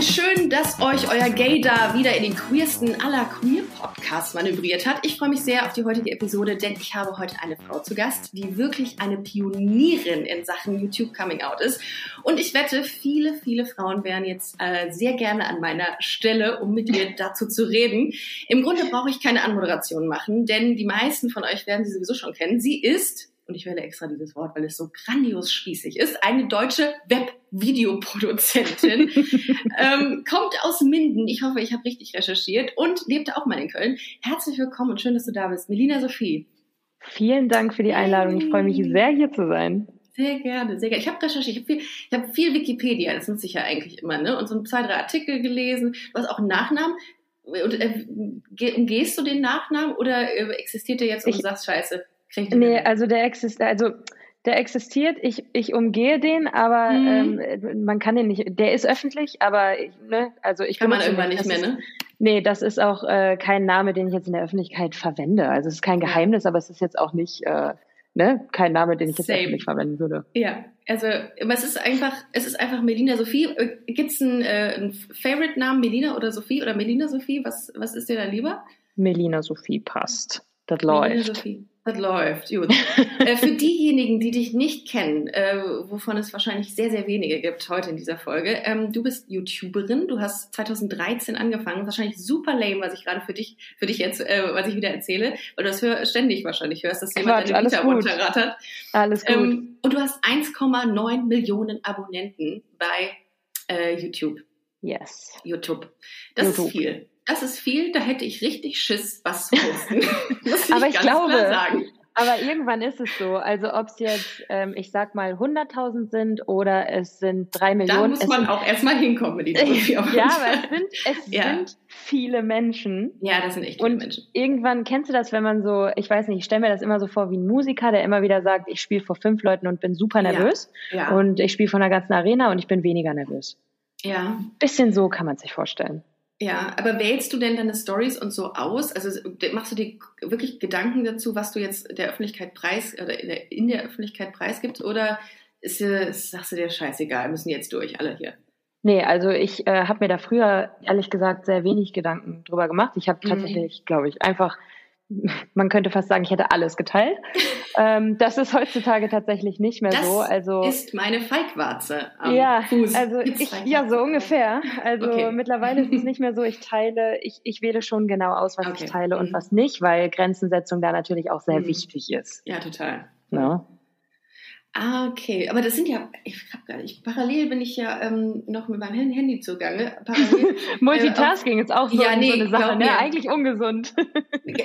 Again, schön, dass euch euer Gay da wieder in den queersten aller Queer Podcasts manövriert hat. Ich freue mich sehr auf die heutige Episode, denn ich habe heute eine Frau zu Gast, die wirklich eine Pionierin in Sachen YouTube Coming Out ist. Und ich wette, viele, viele Frauen wären jetzt äh, sehr gerne an meiner Stelle, um mit ihr dazu zu reden. Im Grunde brauche ich keine Anmoderation machen, denn die meisten von euch werden sie sowieso schon kennen. Sie ist und ich wähle extra dieses Wort, weil es so grandios spießig ist, eine deutsche Webvideoproduzentin, ähm, kommt aus Minden. Ich hoffe, ich habe richtig recherchiert und lebte auch mal in Köln. Herzlich willkommen und schön, dass du da bist. Melina Sophie. Vielen Dank für die Einladung. Ich freue mich sehr, hier zu sein. Sehr gerne, sehr gerne. Ich habe recherchiert, ich habe viel, ich hab viel Wikipedia, das nutze ich ja eigentlich immer, ne? Und so zwei, drei Artikel gelesen. Du hast auch einen Nachnamen. Und, äh, umgehst du den Nachnamen oder äh, existiert der jetzt und ich, du sagst Scheiße? Nee, also der existiert, also der existiert, ich, ich umgehe den, aber mhm. ähm, man kann den nicht, der ist öffentlich, aber ne, also ich kann man irgendwann nicht mehr, ne? nee, das ist auch äh, kein Name, den ich jetzt in der Öffentlichkeit verwende. Also es ist kein Geheimnis, aber es ist jetzt auch nicht äh, ne, kein Name, den ich jetzt Same. öffentlich verwenden würde. Ja, also es ist einfach, es ist einfach Melina Sophie. Äh, Gibt es einen, äh, einen Favorite-Namen, Melina oder Sophie oder Melina Sophie? Was, was ist dir da lieber? Melina Sophie passt. Das läuft. Melina Sophie. Das läuft, gut. äh, für diejenigen, die dich nicht kennen, äh, wovon es wahrscheinlich sehr, sehr wenige gibt heute in dieser Folge, ähm, du bist YouTuberin, du hast 2013 angefangen, wahrscheinlich super lame, was ich gerade für dich, für dich jetzt, äh, was ich wieder erzähle, weil du das hör, ständig wahrscheinlich hörst, dass jemand Quatsch, deine Vita runterrattert. Alles gut. Ähm, und du hast 1,9 Millionen Abonnenten bei äh, YouTube. Yes. YouTube. Das YouTube. ist viel das ist viel, da hätte ich richtig Schiss, was zu posten. aber ich glaube, aber irgendwann ist es so. Also ob es jetzt, ähm, ich sag mal, 100.000 sind oder es sind drei Millionen. Da muss man auch erstmal hinkommen mit dieser Ja, aber es sind, es ja. sind viele Menschen. Ja, das sind echt viele und Menschen. Irgendwann kennst du das, wenn man so, ich weiß nicht, ich stelle mir das immer so vor wie ein Musiker, der immer wieder sagt, ich spiele vor fünf Leuten und bin super nervös. Ja. ja. Und ich spiele vor einer ganzen Arena und ich bin weniger nervös. Ja. Bisschen so kann man sich vorstellen. Ja, aber wählst du denn deine Stories und so aus? Also machst du dir wirklich Gedanken dazu, was du jetzt der Öffentlichkeit preis oder in der, in der Öffentlichkeit preisgibst? Oder ist, ist, sagst du dir scheißegal, müssen jetzt durch, alle hier? Nee, also ich äh, habe mir da früher ehrlich gesagt sehr wenig Gedanken drüber gemacht. Ich habe mhm. tatsächlich, glaube ich, einfach man könnte fast sagen, ich hätte alles geteilt. ähm, das ist heutzutage tatsächlich nicht mehr das so. Also ist meine Feigwarze am ja, Fuß. Also ich, ja, so ungefähr. Also okay. mittlerweile ist es nicht mehr so, ich teile, ich, ich wähle schon genau aus, was okay. ich teile und mhm. was nicht, weil Grenzensetzung da natürlich auch sehr mhm. wichtig ist. Ja, total. No? Ah, okay. Aber das sind ja, ich hab gar nicht, parallel bin ich ja ähm, noch mit meinem Handy zugange. Parallel, Multitasking äh, ist auch so, ja, nee, so eine Sache, ne? Eigentlich ungesund.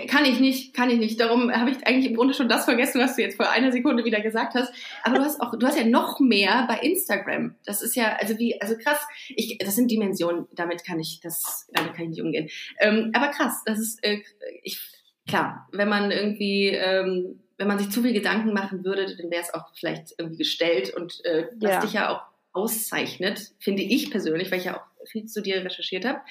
kann ich nicht, kann ich nicht. Darum habe ich eigentlich im Grunde schon das vergessen, was du jetzt vor einer Sekunde wieder gesagt hast. Aber du hast auch, du hast ja noch mehr bei Instagram. Das ist ja, also wie, also krass. Ich, das sind Dimensionen, damit kann ich, das, damit kann ich nicht umgehen. Ähm, aber krass, das ist, äh, ich, klar, wenn man irgendwie, ähm, wenn man sich zu viel Gedanken machen würde, dann wäre es auch vielleicht irgendwie gestellt und äh, was ja. dich ja auch auszeichnet, finde ich persönlich, weil ich ja auch viel zu dir recherchiert habe,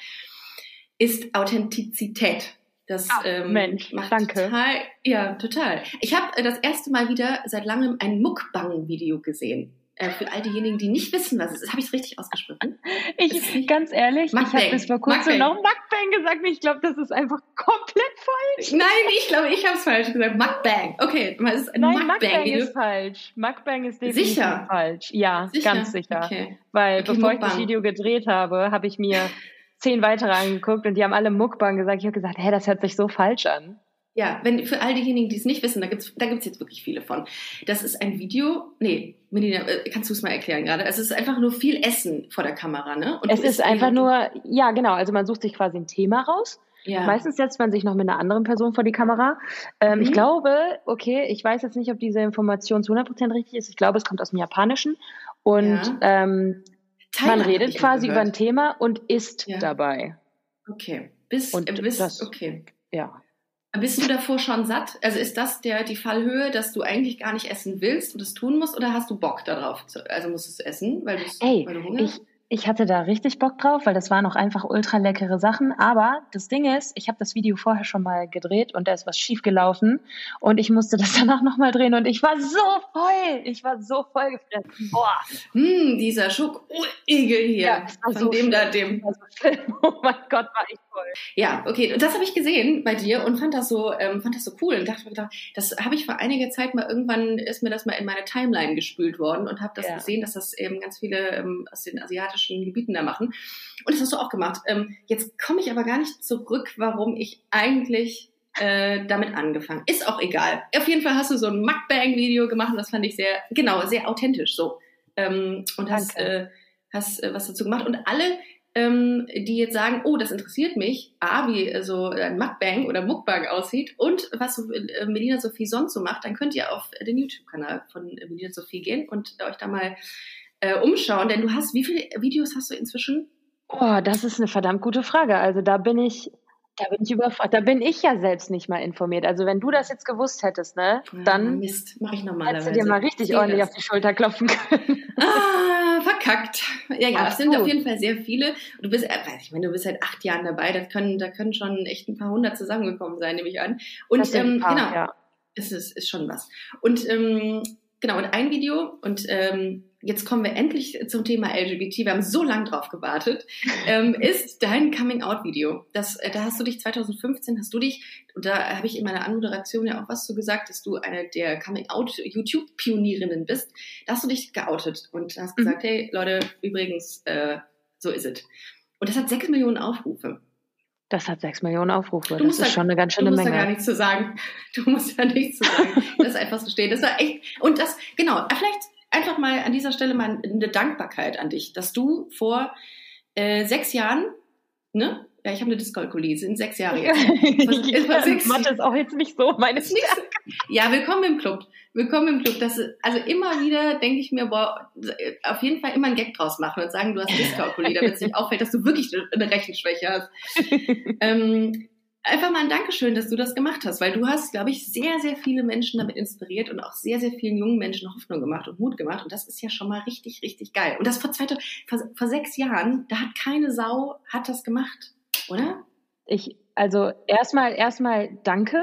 ist Authentizität. Das Ach, ähm, Mensch, macht danke. total, ja, total. Ich habe äh, das erste Mal wieder seit langem ein Muckbang-Video gesehen. Äh, für all diejenigen, die nicht wissen, was es ist. Habe ich es richtig ausgesprochen? Ich, ganz ehrlich, Mukbang. ich habe bis vor kurzem noch Mukbang gesagt. Ich glaube, das ist einfach komplett falsch. Nein, ich glaube, ich habe es falsch gesagt. Mukbang. Okay, es ist ein Nein, Mukbang, Mukbang ist falsch. Mukbang ist definitiv sicher? falsch. Ja, sicher? ganz sicher. Okay. Weil okay, bevor Mukbang. ich das Video gedreht habe, habe ich mir zehn weitere angeguckt und die haben alle Mukbang gesagt. Ich habe gesagt, hä, das hört sich so falsch an. Ja, wenn für all diejenigen, die es nicht wissen, da gibt's da gibt's jetzt wirklich viele von. Das ist ein Video, nee, Melina, äh, kannst du es mal erklären gerade? Es ist einfach nur viel Essen vor der Kamera, ne? Und es ist einfach nur, ja genau, also man sucht sich quasi ein Thema raus. Ja. Meistens setzt man sich noch mit einer anderen Person vor die Kamera. Ähm, mhm. Ich glaube, okay, ich weiß jetzt nicht, ob diese Information zu 100% richtig ist. Ich glaube, es kommt aus dem Japanischen. Und ja. ähm, man redet quasi über ein Thema und isst ja. dabei. Okay. Bis, und äh, bis, das, okay. Ja. Bist du davor schon satt? Also ist das der, die Fallhöhe, dass du eigentlich gar nicht essen willst und es tun musst oder hast du Bock darauf? Also musst du es essen, weil, Ey, weil du Hunger ich, ich hatte da richtig Bock drauf, weil das waren auch einfach ultra leckere Sachen. Aber das Ding ist, ich habe das Video vorher schon mal gedreht und da ist was schief gelaufen und ich musste das danach nochmal drehen und ich war so voll. Ich war so voll gefressen. Boah. Hm, dieser Schokoigel hier. Ja, von so dem da, dem. So oh mein Gott, war ich voll. Ja, okay. Und das habe ich gesehen bei dir und fand das so, ähm, fand das so cool und dachte mir das habe ich vor einiger Zeit mal irgendwann ist mir das mal in meine Timeline gespült worden und habe das ja. gesehen, dass das eben ganz viele ähm, aus den asiatischen asiatischen Gebieten da machen. Und das hast du auch gemacht. Ähm, jetzt komme ich aber gar nicht zurück, warum ich eigentlich äh, damit angefangen. Ist auch egal. Auf jeden Fall hast du so ein Mukbang-Video gemacht und das fand ich sehr, genau, sehr authentisch so. Ähm, und hast, äh, hast äh, was dazu gemacht. Und alle, ähm, die jetzt sagen, oh, das interessiert mich, A, wie äh, so ein Mukbang oder Mukbang aussieht und was äh, Melina Sophie sonst so macht, dann könnt ihr auf den YouTube-Kanal von Melina Sophie gehen und euch da mal äh, umschauen? Denn du hast, wie viele Videos hast du inzwischen? Oh, das ist eine verdammt gute Frage. Also da bin ich, da bin ich überfragt. Da bin ich ja selbst nicht mal informiert. Also wenn du das jetzt gewusst hättest, ne, dann Mist, mache ich normalerweise. Hättest du dir mal richtig ordentlich das. auf die Schulter klopfen können. Ah, verkackt. Ja, ja, es sind auf jeden Fall sehr viele. Du bist, äh, ich meine, du bist seit acht Jahren dabei. Das können, da können schon echt ein paar hundert zusammengekommen sein, nehme ich an. Und ähm, paar, genau, ja. es ist, ist schon was. Und ähm, genau, und ein Video und ähm, jetzt kommen wir endlich zum Thema LGBT, wir haben so lange drauf gewartet, ähm, ist dein Coming-out-Video. Das, äh, da hast du dich 2015, hast du dich, und da habe ich in meiner Anmoderation ja auch was zu gesagt, dass du eine der Coming-out-YouTube-Pionierinnen bist. Da hast du dich geoutet und hast gesagt, mhm. hey Leute, übrigens, äh, so ist es. Und das hat sechs Millionen Aufrufe. Das hat sechs Millionen Aufrufe. das ist da, schon eine ganz schöne Menge. Du musst da gar nichts zu sagen. Du musst da nichts zu sagen. das ist einfach so stehen. Das war echt, und das, genau, vielleicht einfach mal an dieser Stelle mal eine Dankbarkeit an dich, dass du vor äh, sechs Jahren, ne? Ja, ich habe eine Dyskalkulie, sind sechs Jahre jetzt. Was, ja, sechs, Mathe ist auch jetzt nicht so meine Stärke. Ja, willkommen im Club. Willkommen im Club. Das, also immer wieder denke ich mir, boah, auf jeden Fall immer einen Gag draus machen und sagen, du hast Dyskalkulie, damit es nicht auffällt, dass du wirklich eine Rechenschwäche hast. ähm, einfach mal ein Dankeschön, dass du das gemacht hast, weil du hast, glaube ich, sehr, sehr viele Menschen damit inspiriert und auch sehr, sehr vielen jungen Menschen Hoffnung gemacht und Mut gemacht. Und das ist ja schon mal richtig, richtig geil. Und das vor, zwei, vor, vor sechs Jahren, da hat keine Sau, hat das gemacht, oder? Ich, also erstmal, erstmal danke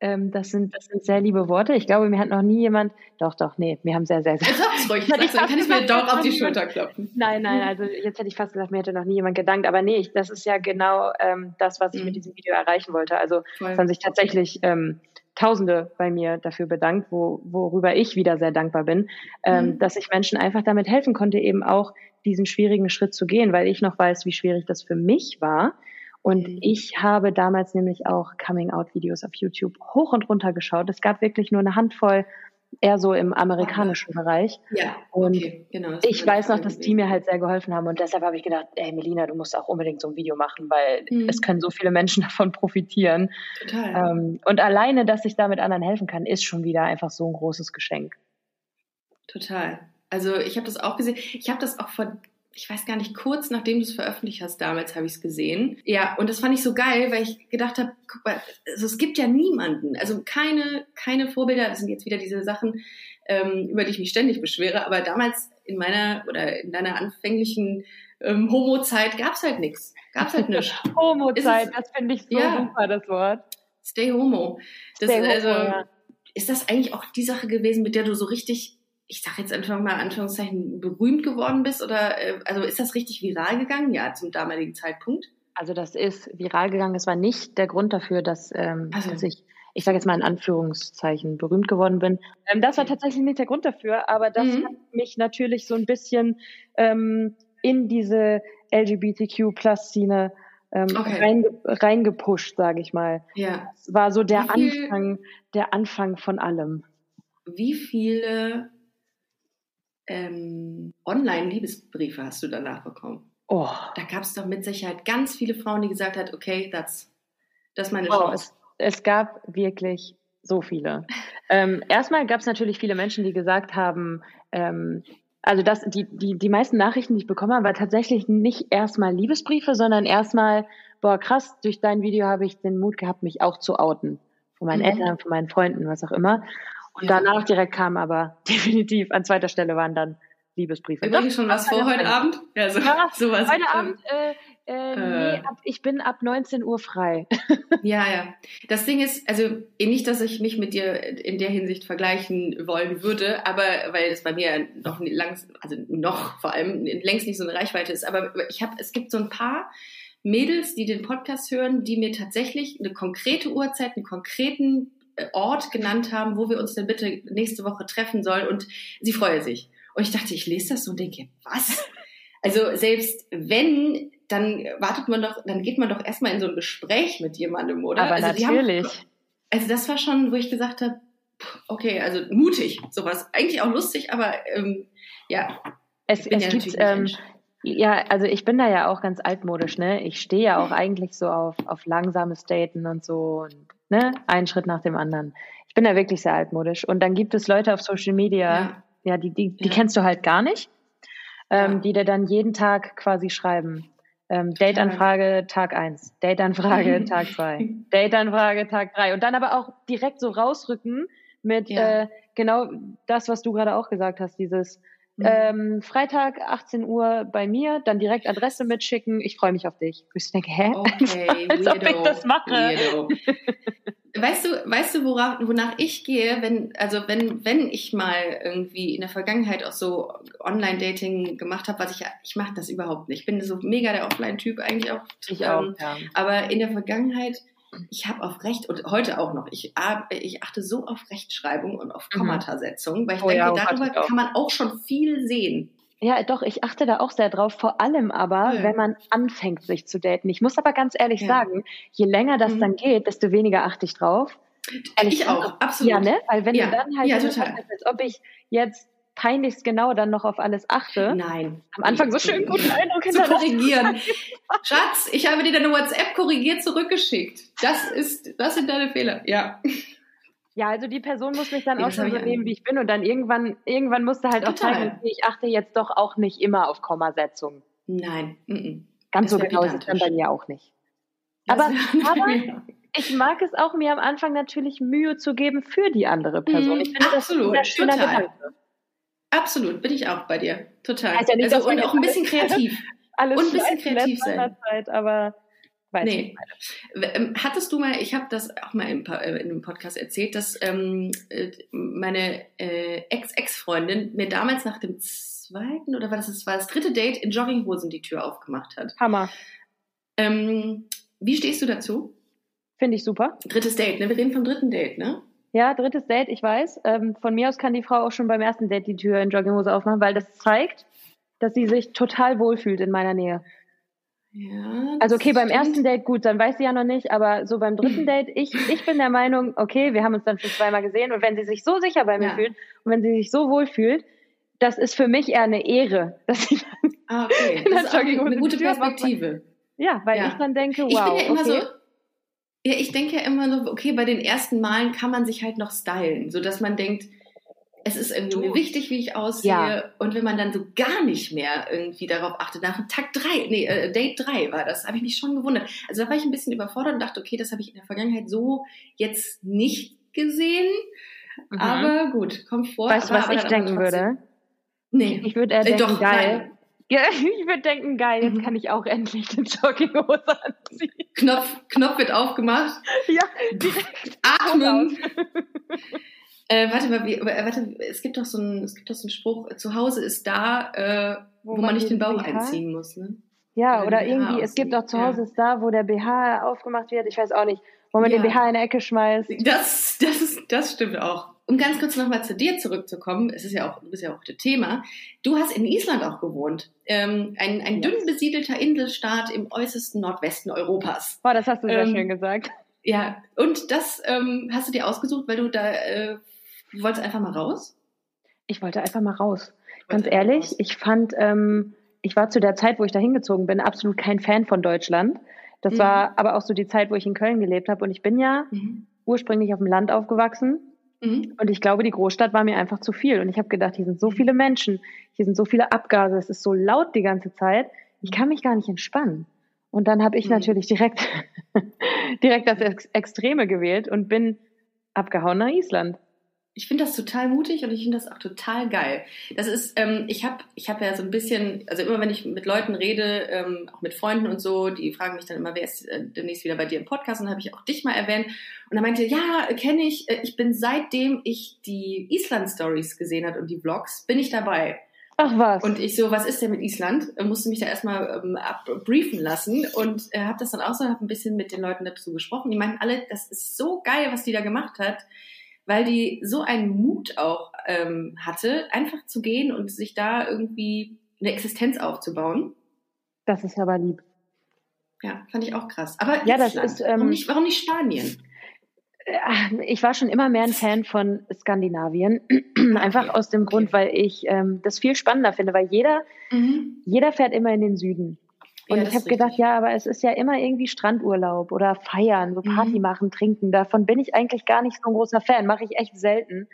ähm, das, sind, das sind sehr liebe Worte. Ich glaube, mir hat noch nie jemand, doch, doch, nee, mir haben sehr, sehr, sehr. Sag's ruhig, sag's, dann kann ich mir doch auf die Schulter klopfen. Nein, nein, also jetzt hätte ich fast gesagt, mir hätte noch nie jemand gedankt, aber nee, ich, das ist ja genau ähm, das, was ich mhm. mit diesem Video erreichen wollte. Also Voll. es haben sich tatsächlich ähm, Tausende bei mir dafür bedankt, wo, worüber ich wieder sehr dankbar bin, ähm, mhm. dass ich Menschen einfach damit helfen konnte, eben auch diesen schwierigen Schritt zu gehen, weil ich noch weiß, wie schwierig das für mich war und mhm. ich habe damals nämlich auch Coming-out-Videos auf YouTube hoch und runter geschaut. Es gab wirklich nur eine Handvoll, eher so im amerikanischen. Bereich. Ja, und okay, genau. Ich weiß noch, dass die mir halt sehr geholfen haben. Und deshalb habe ich gedacht, ey Melina, du musst auch unbedingt so ein Video machen, weil mhm. es können so viele Menschen davon profitieren. Total. Ähm, und alleine, dass ich da mit anderen helfen kann, ist schon wieder einfach so ein großes Geschenk. Total. Also ich habe das auch gesehen. Ich habe das auch vor ich weiß gar nicht, kurz nachdem du es veröffentlicht hast, damals habe ich es gesehen. Ja, und das fand ich so geil, weil ich gedacht habe, guck mal, also es gibt ja niemanden, also keine, keine Vorbilder, das sind jetzt wieder diese Sachen, ähm, über die ich mich ständig beschwere, aber damals in meiner oder in deiner anfänglichen ähm, Homo-Zeit gab es halt nichts. Gab es halt nichts. Homo-Zeit, das finde ich so ja. super, das Wort. Stay Homo. Das, Stay also, homo ja. Ist das eigentlich auch die Sache gewesen, mit der du so richtig ich sage jetzt einfach mal Anführungszeichen, berühmt geworden bist? Oder äh, also ist das richtig viral gegangen? Ja, zum damaligen Zeitpunkt. Also das ist viral gegangen. Es war nicht der Grund dafür, dass, ähm, also. dass ich, ich sage jetzt mal in Anführungszeichen, berühmt geworden bin. Ähm, das war tatsächlich nicht der Grund dafür, aber das mhm. hat mich natürlich so ein bisschen ähm, in diese LGBTQ-Plus-Szene ähm, okay. reinge reingepusht, sage ich mal. Ja. Es war so der Anfang, der Anfang von allem. Wie viele ähm, Online-Liebesbriefe hast du danach bekommen? Oh. Da gab es doch mit Sicherheit ganz viele Frauen, die gesagt hat, okay, das ist meine oh, Chance. Es, es gab wirklich so viele. ähm, erstmal gab es natürlich viele Menschen, die gesagt haben, ähm, also das, die, die, die meisten Nachrichten, die ich bekommen habe, war tatsächlich nicht erstmal Liebesbriefe, sondern erstmal, boah, krass, durch dein Video habe ich den Mut gehabt, mich auch zu outen. Von meinen mhm. Eltern, von meinen Freunden, was auch immer. Und danach direkt kam aber definitiv an zweiter Stelle waren dann Liebesbriefe. Übrigens schon was vor heute Abend? Ja, so, ja sowas. Heute Abend, äh, äh, nee, äh. ab, ich bin ab 19 Uhr frei. ja, ja. Das Ding ist, also nicht, dass ich mich mit dir in der Hinsicht vergleichen wollen würde, aber weil es bei mir noch langs, also noch vor allem längst nicht so eine Reichweite ist. Aber ich habe, es gibt so ein paar Mädels, die den Podcast hören, die mir tatsächlich eine konkrete Uhrzeit, einen konkreten Ort genannt haben, wo wir uns denn bitte nächste Woche treffen sollen und sie freue sich. Und ich dachte, ich lese das so und denke, was? Also selbst wenn dann wartet man doch, dann geht man doch erstmal in so ein Gespräch mit jemandem, oder? Aber also natürlich. Haben, also das war schon, wo ich gesagt habe, okay, also mutig, sowas. Eigentlich auch lustig, aber ähm, ja. Es, es ja gibt, ähm, ja, also ich bin da ja auch ganz altmodisch, ne? Ich stehe ja auch eigentlich so auf, auf langsames Daten und so und ne, einen Schritt nach dem anderen. Ich bin da wirklich sehr altmodisch. Und dann gibt es Leute auf Social Media, ja, ja die, die, die ja. kennst du halt gar nicht, ähm, ja. die dir dann jeden Tag quasi schreiben. Ähm, Date-Anfrage Tag 1, Date-Anfrage Tag 2, Date-Anfrage Tag 3 und dann aber auch direkt so rausrücken mit äh, genau das, was du gerade auch gesagt hast, dieses mhm. ähm, Freitag 18 Uhr bei mir, dann direkt Adresse mitschicken, ich freue mich auf dich. Ich denke, hä? Okay, Als ob ich das mache. Weißt du, weißt du, worauf, wonach ich gehe, wenn, also wenn, wenn ich mal irgendwie in der Vergangenheit auch so Online-Dating gemacht habe, was ich, ich mache das überhaupt nicht. Ich bin so mega der Offline-Typ eigentlich auch. Ich auch, ähm, ja. Aber in der Vergangenheit, ich habe auf Recht und heute auch noch, ich, ich achte so auf Rechtschreibung und auf mhm. Kommatasetzung, weil ich oh, denke, ja, darüber kann man auch schon viel sehen. Ja, doch, ich achte da auch sehr drauf, vor allem aber, ja. wenn man anfängt, sich zu daten. Ich muss aber ganz ehrlich ja. sagen, je länger das mhm. dann geht, desto weniger achte ich drauf. Ich, ich auch, absolut. Ja, ne? Weil wenn ja. du dann halt ja, so total. als ob ich jetzt peinlichst genau dann noch auf alles achte. Nein. Am Anfang so schön guten Eindruck zu korrigieren. Schatz, ich habe dir deine WhatsApp korrigiert zurückgeschickt. Das ist, das sind deine Fehler. Ja. Ja, also die Person muss mich dann auch schon so nehmen, wie ich bin. Und dann irgendwann, irgendwann musste halt Total. auch zeigen, ich achte jetzt doch auch nicht immer auf Kommasetzung. Nein. -mm. Ganz das so genau ist es dann bei mir auch nicht. Aber, aber ich mag es auch, mir am Anfang natürlich Mühe zu geben für die andere Person. Ich finde Absolut. das ein schöner Total. Gedanke. Absolut, bin ich auch bei dir. Total. Nicht, also, und auch ein bisschen kreativ. Alles und ein bisschen kreativ sein. Zeit, aber Weiß nee. Ähm, hattest du mal, ich habe das auch mal in, äh, in, einem Podcast erzählt, dass ähm, äh, meine äh, Ex-Ex-Freundin mir damals nach dem zweiten oder war das, das war das dritte Date in Jogginghosen die Tür aufgemacht hat. Hammer. Ähm, wie stehst du dazu? Finde ich super. Drittes Date, ne? Wir reden vom dritten Date, ne? Ja, drittes Date, ich weiß. Ähm, von mir aus kann die Frau auch schon beim ersten Date die Tür in Jogginghose aufmachen, weil das zeigt, dass sie sich total wohlfühlt in meiner Nähe. Ja, also okay, beim ersten Date gut, dann weiß sie ja noch nicht, aber so beim dritten Date, ich, ich bin der Meinung, okay, wir haben uns dann schon zweimal gesehen und wenn sie sich so sicher bei mir ja. fühlt und wenn sie sich so wohl fühlt, das ist für mich eher eine Ehre, dass sie dann ah, okay. das ist eine, eine gute Perspektive. Ja, weil ja. ich dann denke, wow, ich bin ja immer okay. so, ja, ich denke ja immer so, okay, bei den ersten Malen kann man sich halt noch stylen, so dass man denkt, es ist irgendwie mir wichtig, wie ich aussehe. Ja. Und wenn man dann so gar nicht mehr irgendwie darauf achtet, nach Tag drei, nee, äh, Date drei war das, habe ich mich schon gewundert. Also da war ich ein bisschen überfordert und dachte, okay, das habe ich in der Vergangenheit so jetzt nicht gesehen. Mhm. Aber gut, kommt vor. Weißt du, was ich denken würde? Nee. Ich würde eher denken, äh, doch, geil. Ja, ich würde denken, geil, jetzt mhm. kann ich auch endlich eine Jogginghose anziehen. Knopf, Knopf wird aufgemacht. Ja, direkt. Atmen. Äh, warte mal, wie, äh, warte, es gibt doch so einen, es gibt doch so einen Spruch, zu Hause ist da, äh, wo, wo man, man nicht den Bauch BH? einziehen muss, ne? Ja, oder, oder irgendwie, es gibt auch zu Hause ja. ist da, wo der BH aufgemacht wird, ich weiß auch nicht, wo man ja. den BH in eine Ecke schmeißt. Das, das ist, das stimmt auch. Um ganz kurz nochmal zu dir zurückzukommen, es ist ja auch, du bist ja auch das Thema. Du hast in Island auch gewohnt. Ähm, ein, ein dünn besiedelter Inselstaat im äußersten Nordwesten Europas. Boah, das hast du sehr ähm, schön gesagt. Ja, und das ähm, hast du dir ausgesucht, weil du da äh, Du wolltest einfach mal raus? Ich wollte einfach mal raus. Ganz ehrlich, ich fand, ähm, ich war zu der Zeit, wo ich da hingezogen bin, absolut kein Fan von Deutschland. Das mhm. war aber auch so die Zeit, wo ich in Köln gelebt habe. Und ich bin ja mhm. ursprünglich auf dem Land aufgewachsen. Mhm. Und ich glaube, die Großstadt war mir einfach zu viel. Und ich habe gedacht, hier sind so viele Menschen, hier sind so viele Abgase, es ist so laut die ganze Zeit. Ich kann mich gar nicht entspannen. Und dann habe ich mhm. natürlich direkt, direkt das Ex Extreme gewählt und bin abgehauen nach Island. Ich finde das total mutig und ich finde das auch total geil. Das ist, ähm, ich habe ich hab ja so ein bisschen, also immer wenn ich mit Leuten rede, ähm, auch mit Freunden und so, die fragen mich dann immer, wer ist äh, demnächst wieder bei dir im Podcast? Und dann habe ich auch dich mal erwähnt. Und dann meinte, ja, kenne ich, äh, ich bin seitdem ich die Island-Stories gesehen habe und die Vlogs, bin ich dabei. Ach was. Und ich so, was ist denn mit Island? Musste mich da erstmal ähm, briefen lassen und äh, habe das dann auch so, habe ein bisschen mit den Leuten dazu gesprochen. Die meinten alle, das ist so geil, was die da gemacht hat weil die so einen Mut auch ähm, hatte, einfach zu gehen und sich da irgendwie eine Existenz aufzubauen. Das ist aber lieb. Ja, fand ich auch krass. Aber ja, das ist, ähm, warum, nicht, warum nicht Spanien? Äh, ich war schon immer mehr ein Fan von Skandinavien. Einfach okay. aus dem Grund, weil ich ähm, das viel spannender finde, weil jeder, mhm. jeder fährt immer in den Süden. Und ja, ich habe gedacht, ja, aber es ist ja immer irgendwie Strandurlaub oder feiern, so Party mhm. machen, trinken. Davon bin ich eigentlich gar nicht so ein großer Fan, mache ich echt selten.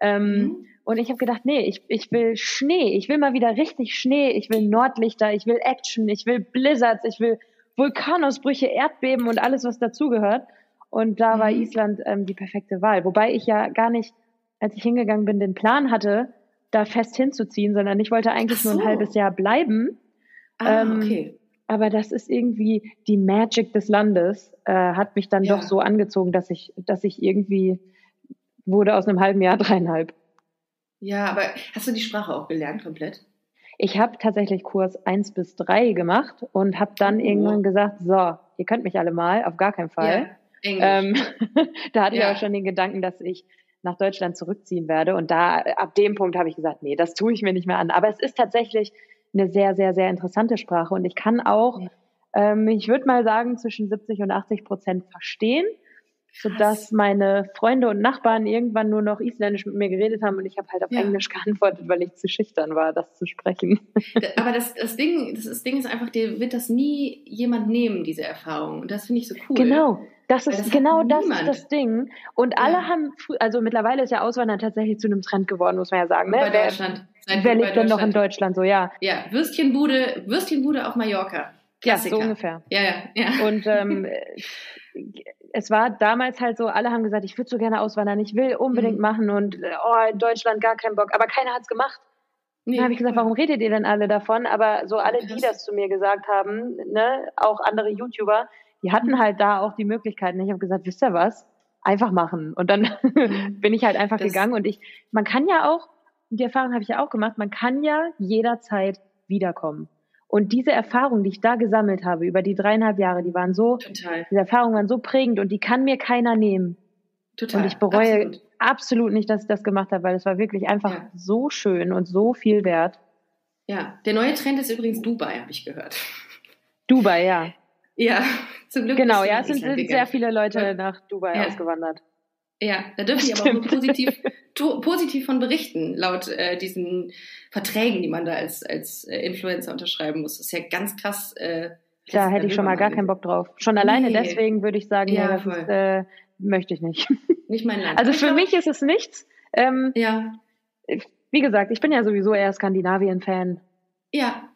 Ähm, mhm. Und ich habe gedacht, nee, ich, ich will Schnee, ich will mal wieder richtig Schnee, ich will Nordlichter, ich will Action, ich will Blizzards, ich will Vulkanausbrüche, Erdbeben und alles, was dazugehört. Und da mhm. war Island ähm, die perfekte Wahl. Wobei ich ja gar nicht, als ich hingegangen bin, den Plan hatte, da fest hinzuziehen, sondern ich wollte eigentlich so. nur ein halbes Jahr bleiben. Ah, ähm, okay aber das ist irgendwie die Magic des Landes, äh, hat mich dann ja. doch so angezogen, dass ich, dass ich irgendwie wurde aus einem halben Jahr dreieinhalb. Ja, aber hast du die Sprache auch gelernt komplett? Ich habe tatsächlich Kurs eins bis drei gemacht und habe dann oh. irgendwann gesagt, so, ihr könnt mich alle mal, auf gar keinen Fall. Ja, ähm, da hatte ja. ich auch schon den Gedanken, dass ich nach Deutschland zurückziehen werde. Und da ab dem Punkt habe ich gesagt, nee, das tue ich mir nicht mehr an. Aber es ist tatsächlich eine sehr, sehr, sehr interessante Sprache. Und ich kann auch, ähm, ich würde mal sagen, zwischen 70 und 80 Prozent verstehen, sodass meine Freunde und Nachbarn irgendwann nur noch Isländisch mit mir geredet haben und ich habe halt auf ja. Englisch geantwortet, weil ich zu schüchtern war, das zu sprechen. Aber das, das, Ding, das, das Ding ist einfach, dir wird das nie jemand nehmen, diese Erfahrung. Und das finde ich so cool. Genau. Das ist das genau das ist das Ding. Und alle ja. haben, also mittlerweile ist ja Auswandern tatsächlich zu einem Trend geworden, muss man ja sagen. Ne? Bei Deutschland. Wer, wer lebt denn noch in Deutschland so, ja? Ja, Würstchenbude, Würstchenbude auf Mallorca. Klassiker. Ja, so ungefähr. Ja, ja, ja. Und ähm, es war damals halt so, alle haben gesagt, ich würde so gerne auswandern, ich will unbedingt mhm. machen und oh, in Deutschland gar keinen Bock. Aber keiner hat's gemacht. Nee, dann habe ich gesagt, warum redet ihr denn alle davon? Aber so alle, die das zu mir gesagt haben, ne, auch andere YouTuber, die hatten mhm. halt da auch die Möglichkeiten. Ich habe gesagt, wisst ihr was? Einfach machen. Und dann mhm. bin ich halt einfach das gegangen. Und ich, man kann ja auch, die Erfahrung habe ich ja auch gemacht, man kann ja jederzeit wiederkommen. Und diese Erfahrung, die ich da gesammelt habe über die dreieinhalb Jahre, die waren so, Total. diese Erfahrungen waren so prägend und die kann mir keiner nehmen. Total. Und ich bereue absolut, absolut nicht, dass ich das gemacht habe, weil es war wirklich einfach ja. so schön und so viel wert. Ja, der neue Trend ist übrigens Dubai, habe ich gehört. Dubai, ja. Ja, zum Glück. Genau, ja, es sind, sehr viele Leute ja. nach Dubai ja. ausgewandert. Ja, da dürfen die aber auch nur positiv, positiv von berichten, laut äh, diesen Verträgen, die man da als, als äh, Influencer unterschreiben muss. Das ist ja ganz krass. Äh, da hätte ich schon mal gar keinen Bock drauf. Schon alleine nee. deswegen würde ich sagen, ja, ja das ist, äh, möchte ich nicht. Nicht mein Land. Also für glaub, mich ist es nichts. Ähm, ja. Wie gesagt, ich bin ja sowieso eher Skandinavien-Fan. Ja,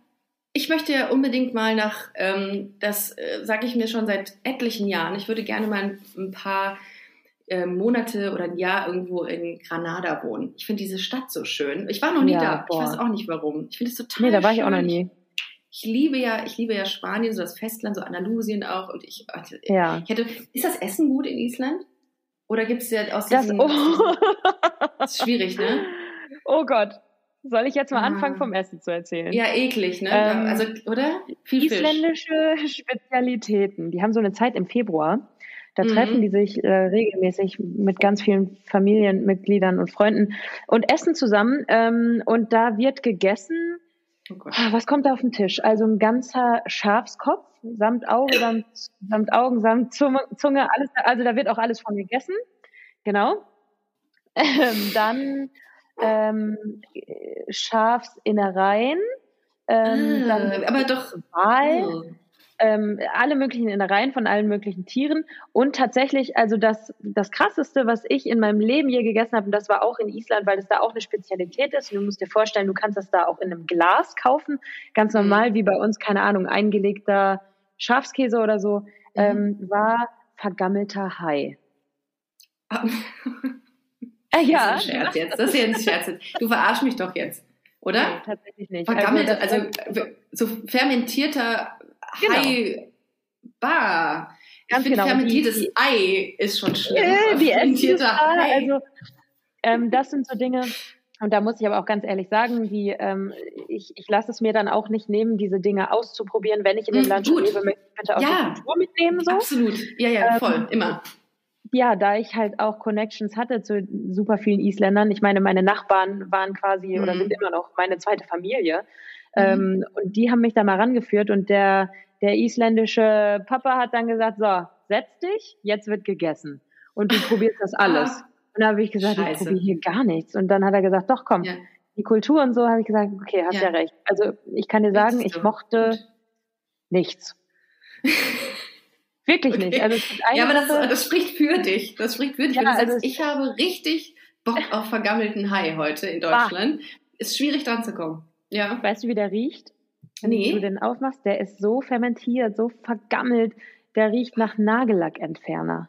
ich möchte ja unbedingt mal nach, ähm, das äh, sage ich mir schon seit etlichen Jahren, ich würde gerne mal ein, ein paar äh, Monate oder ein Jahr irgendwo in Granada wohnen. Ich finde diese Stadt so schön. Ich war noch nie ja, da. Boah. Ich weiß auch nicht warum. Ich finde es total Nee, da war schön. ich auch noch nie. Ich liebe ja, ich liebe ja Spanien, so das Festland, so Andalusien auch. Und ich, ja. ich hätte, ist das Essen gut in Island? Oder gibt es ja aus diesen, das, oh. das ist schwierig, ne? Oh Gott. Soll ich jetzt mal ah. anfangen vom Essen zu erzählen? Ja, eklig, ne? Ähm, also, oder? Viel isländische Fisch. Spezialitäten. Die haben so eine Zeit im Februar. Da mhm. treffen die sich äh, regelmäßig mit ganz vielen Familienmitgliedern und Freunden und essen zusammen. Ähm, und da wird gegessen. Oh ah, was kommt da auf den Tisch? Also ein ganzer Schafskopf samt Auge, samt, samt Augen, samt Zunge, alles. Also da wird auch alles von gegessen. Genau. Ähm, dann ähm, Schafsinnereien. Ähm, ah, aber doch. Wal, oh. Ähm, alle möglichen Innereien von allen möglichen Tieren. Und tatsächlich, also das, das Krasseste, was ich in meinem Leben je gegessen habe, und das war auch in Island, weil es da auch eine Spezialität ist. Und du musst dir vorstellen, du kannst das da auch in einem Glas kaufen. Ganz mhm. normal, wie bei uns, keine Ahnung, eingelegter Schafskäse oder so, mhm. ähm, war vergammelter Hai. Äh, ja. Das ist ein Scherz jetzt. Das ist ja ein Scherz Du verarsch mich doch jetzt. Oder? Nee, tatsächlich nicht. Vergammelt, also, also so fermentierter genau. Hai Bar. Ganz ich genau. fermentiertes die, die, Ei ist schon schlimm. Äh, die Hai. Also, ähm, das sind so Dinge, und da muss ich aber auch ganz ehrlich sagen, die, ähm, ich, ich lasse es mir dann auch nicht nehmen, diese Dinge auszuprobieren. Wenn ich in dem mm, Land schon lebe, möchte ich bitte auch ja. die Kultur mitnehmen. So. Absolut. Ja, ja, voll. Ähm, immer. Ja, da ich halt auch Connections hatte zu super vielen Isländern. Ich meine, meine Nachbarn waren quasi mhm. oder sind immer noch meine zweite Familie. Mhm. Ähm, und die haben mich da mal rangeführt und der, der isländische Papa hat dann gesagt, so, setz dich, jetzt wird gegessen. Und du probierst das alles. Ah. Und da habe ich gesagt, Scheiße. ich probiere hier gar nichts. Und dann hat er gesagt, doch, komm. Ja. Die Kultur und so habe ich gesagt, okay, hast ja. ja recht. Also ich kann dir sagen, ich mochte Gut. nichts. Wirklich okay. nicht. Also ja, aber das, das, spricht für dich. Das spricht für dich. Ja, also sagst, ich habe richtig Bock auf vergammelten Hai heute in Deutschland. Bah. Ist schwierig dran zu kommen. Ja. Weißt du, wie der riecht? Wenn nee. du den aufmachst, der ist so fermentiert, so vergammelt. Der riecht nach Nagellackentferner.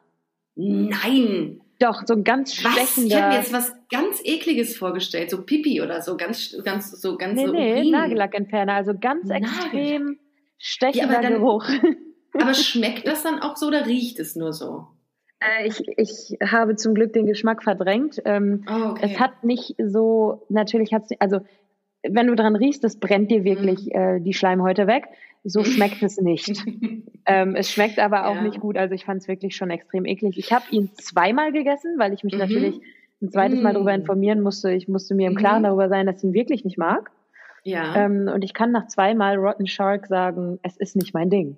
Nein. Doch, so ein ganz schwächender. Was? Ich habe mir jetzt was ganz ekliges vorgestellt, so Pipi oder so, ganz, ganz, so, ganz nee, so. Nee, Nagellackentferner, also ganz extrem stechender ja, dann, Geruch. Aber schmeckt das dann auch so oder riecht es nur so? Äh, ich, ich habe zum Glück den Geschmack verdrängt. Ähm, oh, okay. Es hat nicht so, natürlich hat es, also wenn du dran riechst, das brennt dir wirklich mhm. äh, die Schleimhäute weg. So schmeckt es nicht. ähm, es schmeckt aber auch ja. nicht gut. Also ich fand es wirklich schon extrem eklig. Ich habe ihn zweimal gegessen, weil ich mich mhm. natürlich ein zweites Mal darüber mhm. informieren musste. Ich musste mir im Klaren mhm. darüber sein, dass ich ihn wirklich nicht mag. Ja. Ähm, und ich kann nach zweimal Rotten Shark sagen, es ist nicht mein Ding.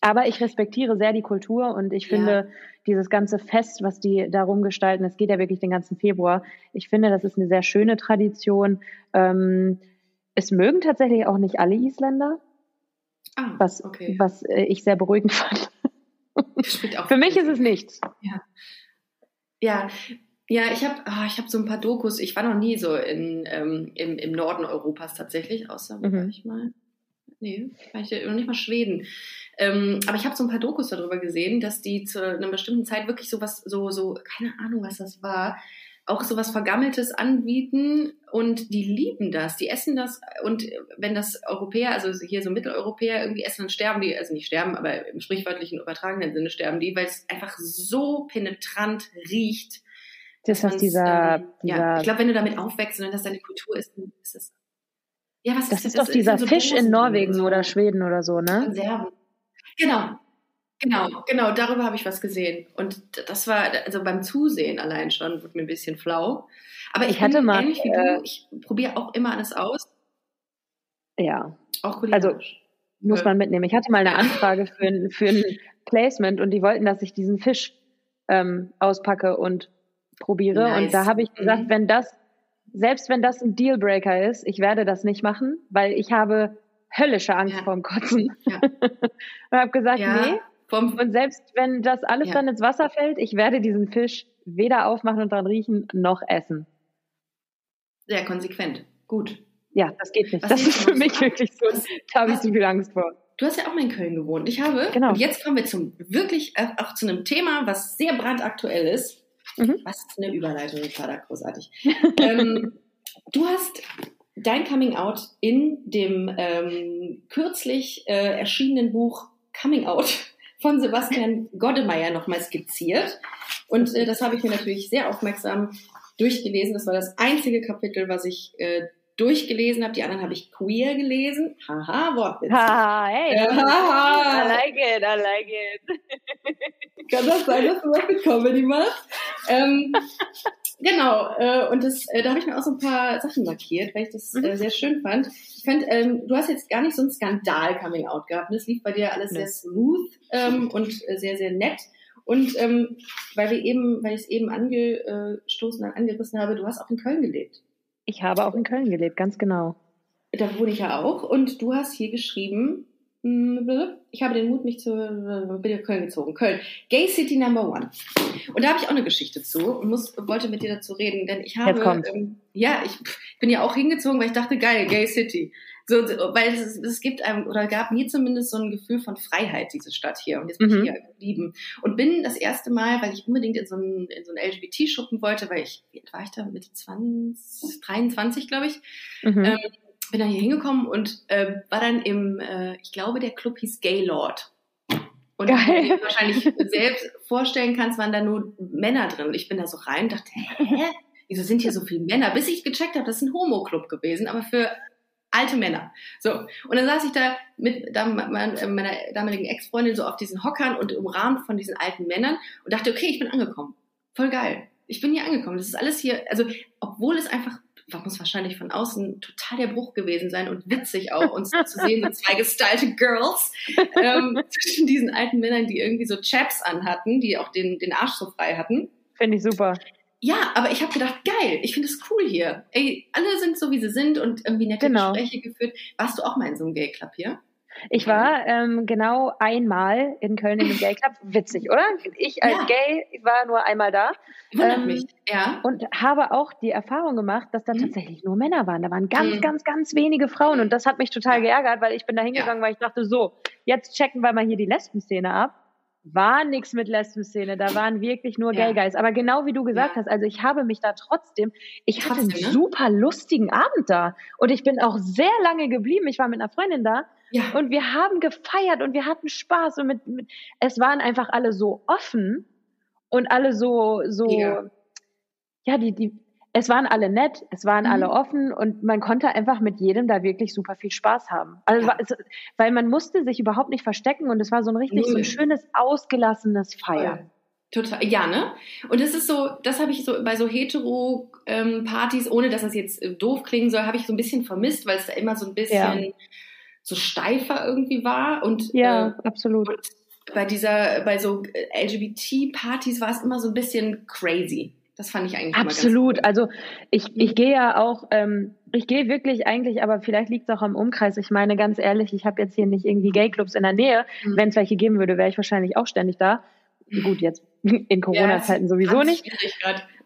Aber ich respektiere sehr die Kultur und ich finde ja. dieses ganze Fest, was die darum gestalten, es geht ja wirklich den ganzen Februar. Ich finde, das ist eine sehr schöne Tradition. Ähm, es mögen tatsächlich auch nicht alle Isländer, ah, was, okay. was äh, ich sehr beruhigend fand. Für mich ist es nichts. Ja, ja, ja ich habe oh, ich hab so ein paar Dokus. Ich war noch nie so in, ähm, im, im Norden Europas tatsächlich, außer mhm. war ich mal. Nee, war ich noch nicht mal Schweden. Ähm, aber ich habe so ein paar Dokus darüber gesehen, dass die zu einer bestimmten Zeit wirklich so was, so, so, keine Ahnung, was das war, auch so was Vergammeltes anbieten und die lieben das, die essen das und wenn das Europäer, also hier so Mitteleuropäer irgendwie essen, dann sterben die, also nicht sterben, aber im sprichwörtlichen übertragenen Sinne sterben die, weil es einfach so penetrant riecht. Das heißt, dieser, ähm, dieser, ja, ich glaube, wenn du damit aufwächst und das deine Kultur ist, dann ist das ja, was das ist, ist doch dieser so Fisch in Norwegen so. oder Schweden oder so, ne? Konserven. Genau, Genau, genau, darüber habe ich was gesehen. Und das war, also beim Zusehen allein schon, wird mir ein bisschen flau. Aber ich, ich hatte mal, ähnlich wie äh, du, ich probiere auch immer alles aus. Ja. Auch Also muss man mitnehmen. Ich hatte mal eine Anfrage für ein, für ein Placement und die wollten, dass ich diesen Fisch ähm, auspacke und probiere. Nice. Und da habe ich gesagt, mhm. wenn das, selbst wenn das ein Dealbreaker ist, ich werde das nicht machen, weil ich habe höllische Angst ja. vorm Kotzen. Ja. und habe gesagt, ja. nee, und selbst wenn das alles ja. dann ins Wasser fällt, ich werde diesen Fisch weder aufmachen und dran riechen, noch essen. Sehr konsequent. Gut. Ja, das geht nicht. Was das ist für mich so wirklich so. Was, da habe ich zu viel Angst vor. Du hast ja auch mal in Köln gewohnt. Ich habe. Genau. Und jetzt kommen wir zum wirklich äh, auch zu einem Thema, was sehr brandaktuell ist. Mhm. Was eine Überleitung, das war da großartig. ähm, du hast dein Coming Out in dem ähm, kürzlich äh, erschienenen Buch Coming Out von Sebastian Goddemeyer nochmal skizziert. Und äh, das habe ich mir natürlich sehr aufmerksam durchgelesen. Das war das einzige Kapitel, was ich äh, durchgelesen habe. Die anderen habe ich queer gelesen. Haha, Wortwitz. Haha, hey. Äh, haha. I like it, I like it. Kann das sein, dass du was mit Comedy machst? Ähm, genau, äh, und das, äh, da habe ich mir auch so ein paar Sachen markiert, weil ich das äh, mhm. sehr schön fand. Ich fand, ähm, du hast jetzt gar nicht so ein Skandal-Coming-out gehabt. Das lief bei dir alles nee. sehr smooth ähm, und äh, sehr, sehr nett. Und ähm, weil wir eben, weil ich es eben angestoßen und angerissen habe, du hast auch in Köln gelebt. Ich habe auch in Köln gelebt, ganz genau. Da wohne ich ja auch. Und du hast hier geschrieben, ich habe den Mut, mich zu, bin in Köln gezogen. Köln. Gay City Number One. Und da habe ich auch eine Geschichte zu und muss, wollte mit dir dazu reden, denn ich habe, ähm, ja, ich bin ja auch hingezogen, weil ich dachte, geil, Gay City. So, weil es, es gibt einem, oder gab mir zumindest so ein Gefühl von Freiheit, diese Stadt hier. Und jetzt bin mhm. ich hier geblieben. Und bin das erste Mal, weil ich unbedingt in so einen, in so einen LGBT-Schuppen wollte, weil ich, wie alt war ich da? Mitte 20, 23, glaube ich. Mhm. Ähm, bin dann hier hingekommen und äh, war dann im, äh, ich glaube, der Club hieß Gaylord. Und Geil. wie du wahrscheinlich selbst vorstellen kannst, waren da nur Männer drin. Und ich bin da so rein und dachte, hä? Wieso sind hier so viele Männer? Bis ich gecheckt habe, das ist ein Homo-Club gewesen, aber für alte Männer. So. Und dann saß ich da mit meiner damaligen Ex-Freundin so auf diesen Hockern und umrahmt von diesen alten Männern und dachte, okay, ich bin angekommen. Voll geil. Ich bin hier angekommen. Das ist alles hier, also, obwohl es einfach muss wahrscheinlich von außen total der Bruch gewesen sein und witzig auch, uns zu sehen, so zwei gestylte Girls ähm, zwischen diesen alten Männern, die irgendwie so Chaps anhatten, die auch den, den Arsch so frei hatten. Finde ich super. Ja, aber ich habe gedacht, geil, ich finde es cool hier. Ey, alle sind so, wie sie sind und irgendwie nette genau. Gespräche geführt. Warst du auch mal in so einem Gay Club hier? Ich war ähm, genau einmal in Köln in einem Gay Club. Witzig, oder? Ich als ja. Gay war nur einmal da. Ähm, mich, ja. Und habe auch die Erfahrung gemacht, dass da mhm. tatsächlich nur Männer waren. Da waren ganz, mhm. ganz, ganz wenige Frauen. Und das hat mich total geärgert, weil ich bin da hingegangen, ja. weil ich dachte, so, jetzt checken wir mal hier die Lesbenszene ab war nichts mit Lesben-Szene, da waren wirklich nur Gay Guys. Aber genau wie du gesagt ja. hast, also ich habe mich da trotzdem, ich trotzdem, hatte einen ne? super lustigen Abend da und ich bin auch sehr lange geblieben. Ich war mit einer Freundin da ja. und wir haben gefeiert und wir hatten Spaß und mit, mit es waren einfach alle so offen und alle so so ja, ja die die es waren alle nett, es waren mhm. alle offen und man konnte einfach mit jedem da wirklich super viel Spaß haben. Also ja. es, weil man musste sich überhaupt nicht verstecken und es war so ein richtig Null. so ein schönes, ausgelassenes Feiern. Total, ja, ne? Und das ist so, das habe ich so bei so Hetero-Partys, ähm, ohne dass das jetzt äh, doof klingen soll, habe ich so ein bisschen vermisst, weil es da immer so ein bisschen ja. So steifer irgendwie war. Und, ja, äh, absolut. Und bei dieser, bei so LGBT-Partys war es immer so ein bisschen crazy. Das fand ich eigentlich Absolut. Also ich, ich gehe ja auch, ähm, ich gehe wirklich eigentlich, aber vielleicht liegt es auch am Umkreis. Ich meine, ganz ehrlich, ich habe jetzt hier nicht irgendwie Gay-Clubs in der Nähe. Mhm. Wenn es welche geben würde, wäre ich wahrscheinlich auch ständig da. Gut, jetzt in Corona-Zeiten ja, sowieso nicht.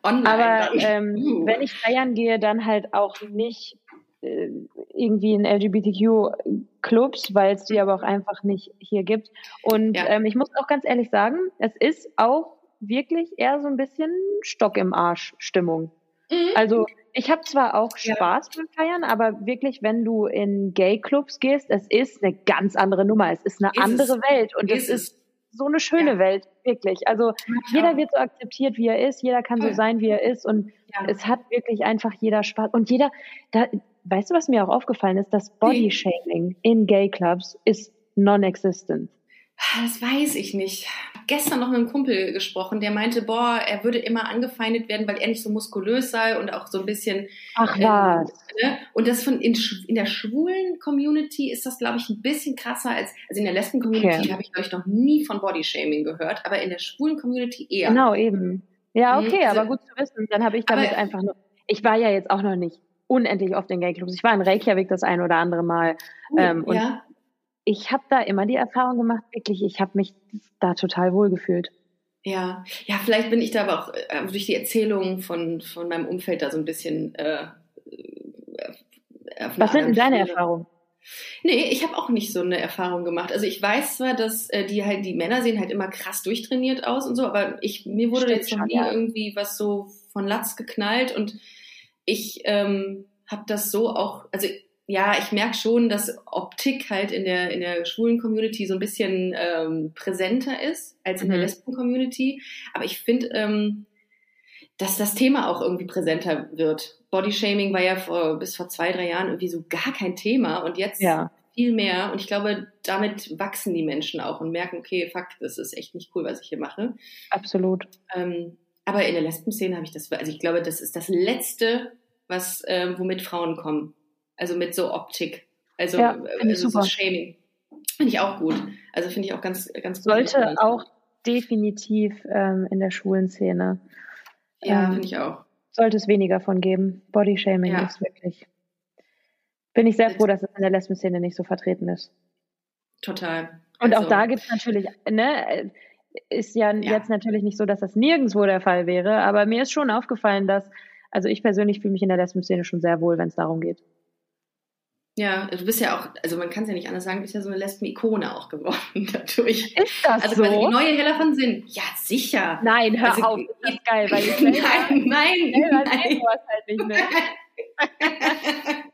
Online, aber ähm, uh. wenn ich feiern gehe, dann halt auch nicht irgendwie in LGBTQ-Clubs, weil es die aber auch einfach nicht hier gibt. Und ja. ähm, ich muss auch ganz ehrlich sagen, es ist auch wirklich eher so ein bisschen Stock im Arsch Stimmung. Mhm. Also ich habe zwar auch Spaß ja. beim Feiern, aber wirklich, wenn du in Gay-Clubs gehst, es ist eine ganz andere Nummer. Es ist eine ist andere es. Welt und ist es ist so eine schöne ja. Welt, wirklich. Also ja. jeder wird so akzeptiert, wie er ist, jeder kann so sein, wie er ist und es hat wirklich einfach jeder Spaß. Und jeder, da, weißt du, was mir auch aufgefallen ist? Das Body-Shaming in Gay-Clubs ist non-existent. Das weiß ich nicht. Gestern noch mit einem Kumpel gesprochen, der meinte, boah, er würde immer angefeindet werden, weil er nicht so muskulös sei und auch so ein bisschen. Ach was. Ähm, ne? Und das von in, in der schwulen Community ist das, glaube ich, ein bisschen krasser als also in der lesben Community okay. habe ich glaube ich noch nie von Bodyshaming gehört, aber in der schwulen Community eher. Genau eben. Ja, mhm. okay, mhm. aber gut zu wissen. Dann habe ich damit aber, einfach nur. Ich war ja jetzt auch noch nicht unendlich oft in Gay-Clubs. Ich war in Reykjavik das ein oder andere Mal. Uh, ähm, und ja ich habe da immer die Erfahrung gemacht, wirklich, ich habe mich da total wohl gefühlt. Ja, ja, vielleicht bin ich da aber auch äh, durch die Erzählungen von, von meinem Umfeld da so ein bisschen. Äh, Was sind denn deine Erfahrungen? Nee, ich habe auch nicht so eine Erfahrung gemacht. Also ich weiß zwar, dass äh, die halt die Männer sehen halt immer krass durchtrainiert aus und so, aber ich mir wurde Stimmt jetzt noch nie ja. irgendwie was so von Latz geknallt und ich ähm, habe das so auch, also ja, ich merke schon, dass Optik halt in der, in der schwulen Community so ein bisschen ähm, präsenter ist als in mhm. der Lesben-Community. Aber ich finde, ähm, dass das Thema auch irgendwie präsenter wird. Bodyshaming war ja vor, bis vor zwei, drei Jahren irgendwie so gar kein Thema und jetzt ja. viel mehr. Und ich glaube, damit wachsen die Menschen auch und merken, okay, fuck, das ist echt nicht cool, was ich hier mache. Absolut. Ähm, aber in der Lesben-Szene habe ich das, also ich glaube, das ist das Letzte, was, äh, womit Frauen kommen. Also mit so Optik. Also, ja, äh, also so Shaming. Finde ich auch gut. Also finde ich auch ganz, ganz gut. Sollte auch definitiv ähm, in der schwulen Szene. Ja, ähm, finde ich auch. Sollte es weniger von geben. Bodyshaming ja. ist wirklich. Bin ich sehr froh, dass es in der Lesben-Szene nicht so vertreten ist. Total. Und also, auch da gibt es natürlich, ne, ist ja, ja, jetzt natürlich nicht so, dass das nirgendwo der Fall wäre, aber mir ist schon aufgefallen, dass, also ich persönlich fühle mich in der Lesben-Szene schon sehr wohl, wenn es darum geht. Ja, du bist ja auch, also man kann es ja nicht anders sagen, du bist ja so eine Lesben-Ikone auch geworden dadurch. Ist das also so? Also die neue Hella von Sinn. Ja, sicher. Nein, hör also, auf, das ist geil, weil ich nein, nein, selber nein. sowas halt nicht mehr.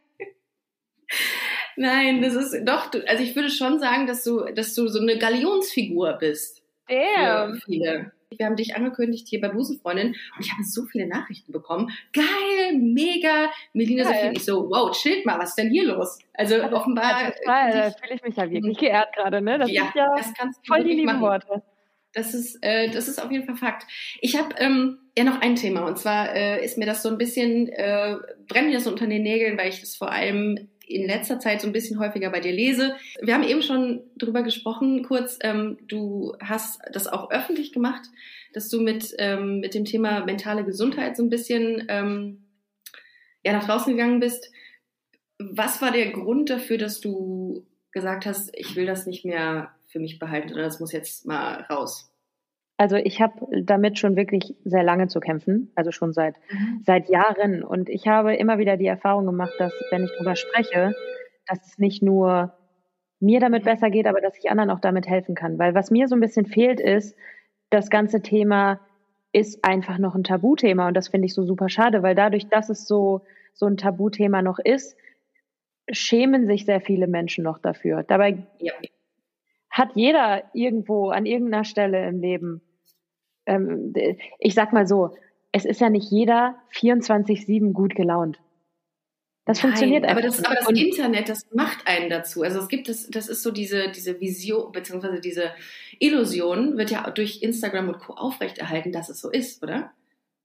nein, das ist doch, also ich würde schon sagen, dass du, dass du so eine Galionsfigur bist. Damn. Für viele. Wir haben dich angekündigt hier bei Busenfreundin und ich habe so viele Nachrichten bekommen. Geil, mega. Melina sagt ich so, wow, chillt mal, was ist denn hier los? Also Also, offenbar. Ja, total, da fühle ich mich ja wirklich geehrt gerade, ne? Das ja, ist ja das kannst du voll die lieben machen. Worte. Das ist, äh, das ist auf jeden Fall Fakt. Ich habe ähm, ja noch ein Thema und zwar äh, ist mir das so ein bisschen, äh, brennt mir das so unter den Nägeln, weil ich das vor allem in letzter Zeit so ein bisschen häufiger bei dir lese. Wir haben eben schon drüber gesprochen, kurz. Ähm, du hast das auch öffentlich gemacht, dass du mit, ähm, mit dem Thema mentale Gesundheit so ein bisschen ähm, ja, nach draußen gegangen bist. Was war der Grund dafür, dass du gesagt hast, ich will das nicht mehr für mich behalten oder das muss jetzt mal raus? Also ich habe damit schon wirklich sehr lange zu kämpfen, also schon seit seit Jahren. Und ich habe immer wieder die Erfahrung gemacht, dass wenn ich drüber spreche, dass es nicht nur mir damit besser geht, aber dass ich anderen auch damit helfen kann. Weil was mir so ein bisschen fehlt, ist, das ganze Thema ist einfach noch ein Tabuthema und das finde ich so super schade, weil dadurch, dass es so so ein Tabuthema noch ist, schämen sich sehr viele Menschen noch dafür. Dabei Ja. hat jeder irgendwo an irgendeiner Stelle im Leben, ähm, ich sag mal so, es ist ja nicht jeder 24-7 gut gelaunt. Das Nein, funktioniert aber einfach das, nicht. aber das Internet, das macht einen dazu. Also es gibt es, das ist so diese, diese Vision, beziehungsweise diese Illusion wird ja durch Instagram und Co. aufrechterhalten, dass es so ist, oder?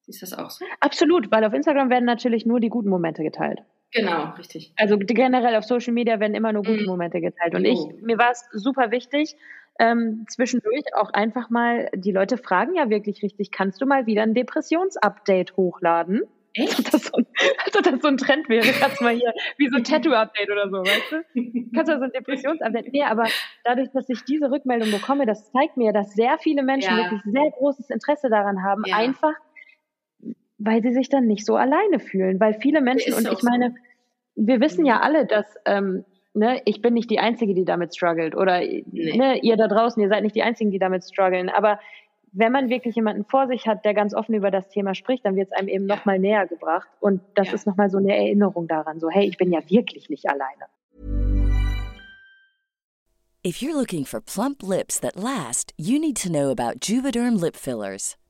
Ist das auch so? Absolut, weil auf Instagram werden natürlich nur die guten Momente geteilt. Genau, richtig. Also generell auf Social Media werden immer nur gute Mhm. Momente geteilt. Und ich, mir war es super wichtig, ähm, zwischendurch auch einfach mal, die Leute fragen ja wirklich richtig, kannst du mal wieder ein Depressionsupdate hochladen? Als ob, das so ein, als ob das so ein Trend wäre, kannst du mal hier, wie so ein Tattoo-Update oder so, weißt du? Kannst du mal so ein Depressionsupdate? Nee, aber dadurch, dass ich diese Rückmeldung bekomme, das zeigt mir, dass sehr viele Menschen Ja. wirklich sehr großes Interesse daran haben, Ja. einfach, weil sie sich dann nicht so alleine fühlen. Weil viele Menschen, und ich meine, wir wissen ja alle, dass, ähm, ne, ich bin nicht die Einzige, die damit struggelt. Oder ne, ihr da draußen, ihr seid nicht die Einzigen, die damit strugglen. Aber wenn man wirklich jemanden vor sich hat, der ganz offen über das Thema spricht, dann wird es einem eben Ja. nochmal näher gebracht. Und das Ja. ist nochmal so eine Erinnerung daran, so, hey, ich bin ja wirklich nicht alleine. If you're looking for plump lips that last, you need to know about Juvederm lip fillers.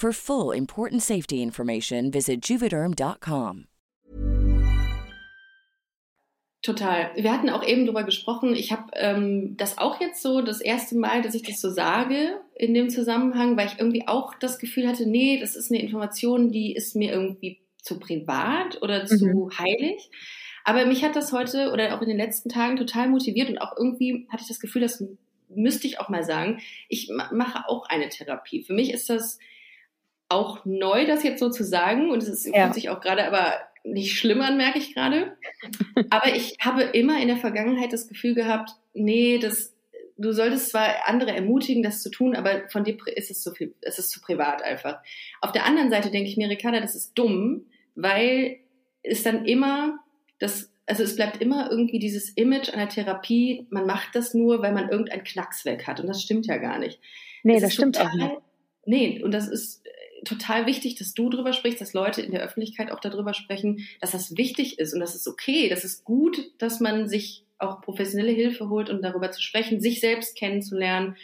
For full important safety information, visit juvederm.com. Total. Wir hatten auch eben drüber gesprochen. Ich habe ähm, das auch jetzt so das erste Mal, dass ich das so sage in dem Zusammenhang, weil ich irgendwie auch das Gefühl hatte, nee, das ist eine Information, die ist mir irgendwie zu privat oder zu heilig. Aber mich hat das heute oder auch in den letzten Tagen total motiviert und auch irgendwie hatte ich das Gefühl, das müsste ich auch mal sagen. Ich ma mache auch eine Therapie. Für mich ist das auch neu, das jetzt so zu sagen und es ist, Ja. fühlt sich auch gerade aber nicht schlimm an, merke ich gerade. Aber ich habe immer in der Vergangenheit das Gefühl gehabt, nee, das, du solltest zwar andere ermutigen, das zu tun, aber von dir ist es zu viel, es ist zu privat einfach. Auf der anderen Seite denke ich mir, Ricarda, das ist dumm, weil es dann immer das, also es bleibt immer irgendwie dieses Image einer Therapie, man macht das nur, weil man irgendeinen Knacks weg hat. Und das stimmt ja gar nicht. Nee, das ist stimmt auch total- nicht. Nee, und das ist total wichtig, dass du drüber sprichst, dass Leute in der Öffentlichkeit auch darüber sprechen, dass das wichtig ist und das ist okay, das ist gut, dass man sich auch professionelle Hilfe holt und darüber zu sprechen, sich selbst kennenzulernen.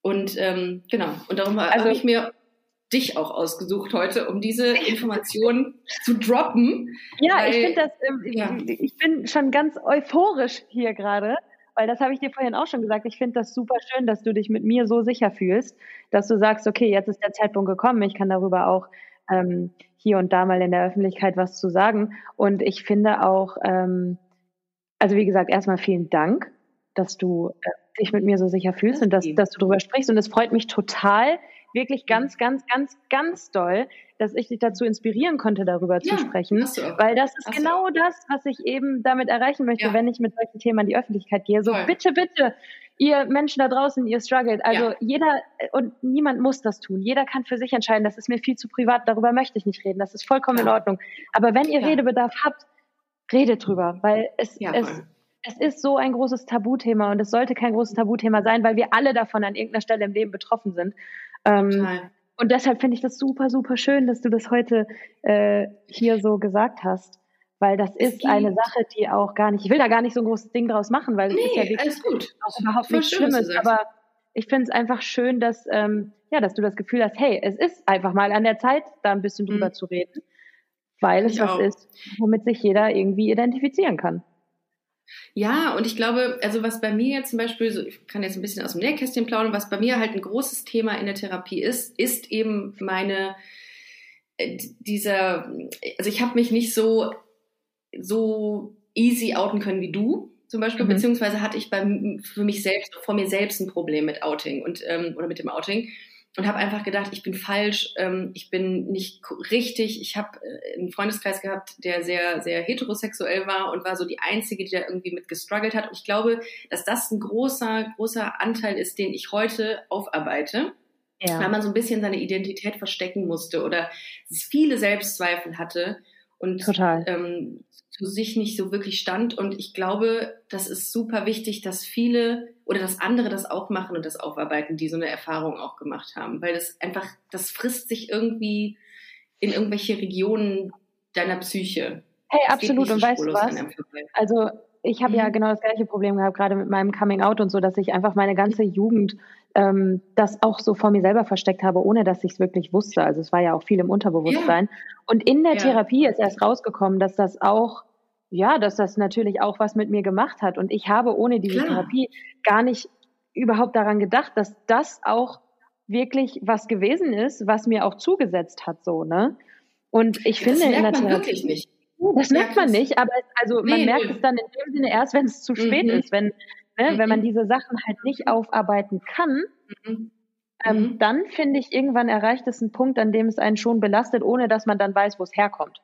Und ähm, genau, und darum also, habe ich mir dich auch ausgesucht heute, um diese Informationen zu droppen. Ja, weil, ich finde das, ähm, ja. ich bin schon ganz euphorisch hier gerade, weil das habe ich dir vorhin auch schon gesagt. Ich finde das super schön, dass du dich mit mir so sicher fühlst, dass du sagst, okay, jetzt ist der Zeitpunkt gekommen, ich kann darüber auch ähm, hier und da mal in der Öffentlichkeit was zu sagen. Und ich finde auch, ähm, also wie gesagt, erstmal vielen Dank, dass du äh, dich mit mir so sicher fühlst und dass, dass du darüber sprichst. Und es freut mich total, wirklich ganz, ganz, ganz, ganz doll, dass ich dich dazu inspirieren konnte, darüber ja, zu sprechen. Weil das ist hast genau das, was ich eben damit erreichen möchte, ja. wenn ich mit solchen Themen an die Öffentlichkeit gehe. So, Voll. bitte, bitte, ihr Menschen da draußen, ihr struggelt. Also ja. jeder und niemand muss das tun. Jeder kann für sich entscheiden, das ist mir viel zu privat, darüber möchte ich nicht reden. Das ist vollkommen in Ordnung. Aber wenn ihr Redebedarf habt, redet drüber, weil es, es es ist so ein großes Tabuthema und es sollte kein großes Tabuthema sein, weil wir alle davon an irgendeiner Stelle im Leben betroffen sind. Ähm, und deshalb finde ich das super, super schön, dass du das heute äh, hier so gesagt hast. Weil das ist eine Sache, die auch gar nicht, ich will da gar nicht so ein großes Ding draus machen, weil es nee, ist ja wirklich gut. auch überhaupt nichts Schlimmes. Aber ich finde es einfach schön, dass, ähm, ja, dass du das Gefühl hast, hey, es ist einfach mal an der Zeit, da ein bisschen drüber mhm. zu reden, weil es ich was auch. ist, womit sich jeder irgendwie identifizieren kann. Ja, und ich glaube, also was bei mir jetzt zum Beispiel, so, ich kann jetzt ein bisschen aus dem Nähkästchen plaudern, was bei mir halt ein großes Thema in der Therapie ist, ist eben meine, äh, dieser, also ich habe mich nicht so, so easy outen können wie du zum Beispiel, mhm. beziehungsweise hatte ich bei, für mich selbst, vor mir selbst ein Problem mit Outing und, ähm, oder mit dem Outing und habe einfach gedacht, ich bin falsch, ähm, ich bin nicht richtig. Ich habe äh, einen Freundeskreis gehabt, der sehr, sehr heterosexuell war und war so die Einzige, die da irgendwie mit gestruggelt hat. Und ich glaube, dass das ein großer, großer Anteil ist, den ich heute aufarbeite. Ja. Weil man so ein bisschen seine Identität verstecken musste oder viele Selbstzweifel hatte und Total. Ähm, zu sich nicht so wirklich stand. Und ich glaube, das ist super wichtig, dass viele oder dass andere das auch machen und das aufarbeiten, die so eine Erfahrung auch gemacht haben. Weil das einfach, das frisst sich irgendwie in irgendwelche Regionen deiner Psyche. Hey, absolut. Und weißt du was? Also ich habe mhm. ja genau das gleiche Problem gehabt, gerade mit meinem Coming Out und so, dass ich einfach meine ganze Jugend ähm, das auch so vor mir selber versteckt habe, ohne dass ich es wirklich wusste. Also es war ja auch viel im Unterbewusstsein. Ja. Und in der ja. Therapie ist erst rausgekommen, dass das auch ja, dass das natürlich auch was mit mir gemacht hat. Und ich habe ohne diese Klar. Therapie gar nicht überhaupt daran gedacht, dass das auch wirklich was gewesen ist, was mir auch zugesetzt hat, so, ne? Und ich das finde in der Therapie. Wirklich nicht. Das merkt man nicht, aber also nee, man merkt nee. es dann in dem Sinne erst, wenn es zu spät mhm. ist, wenn, ne, mhm. wenn man mhm. diese Sachen halt nicht aufarbeiten kann, mhm. Ähm, mhm. dann finde ich, irgendwann erreicht es einen Punkt, an dem es einen schon belastet, ohne dass man dann weiß, wo es herkommt.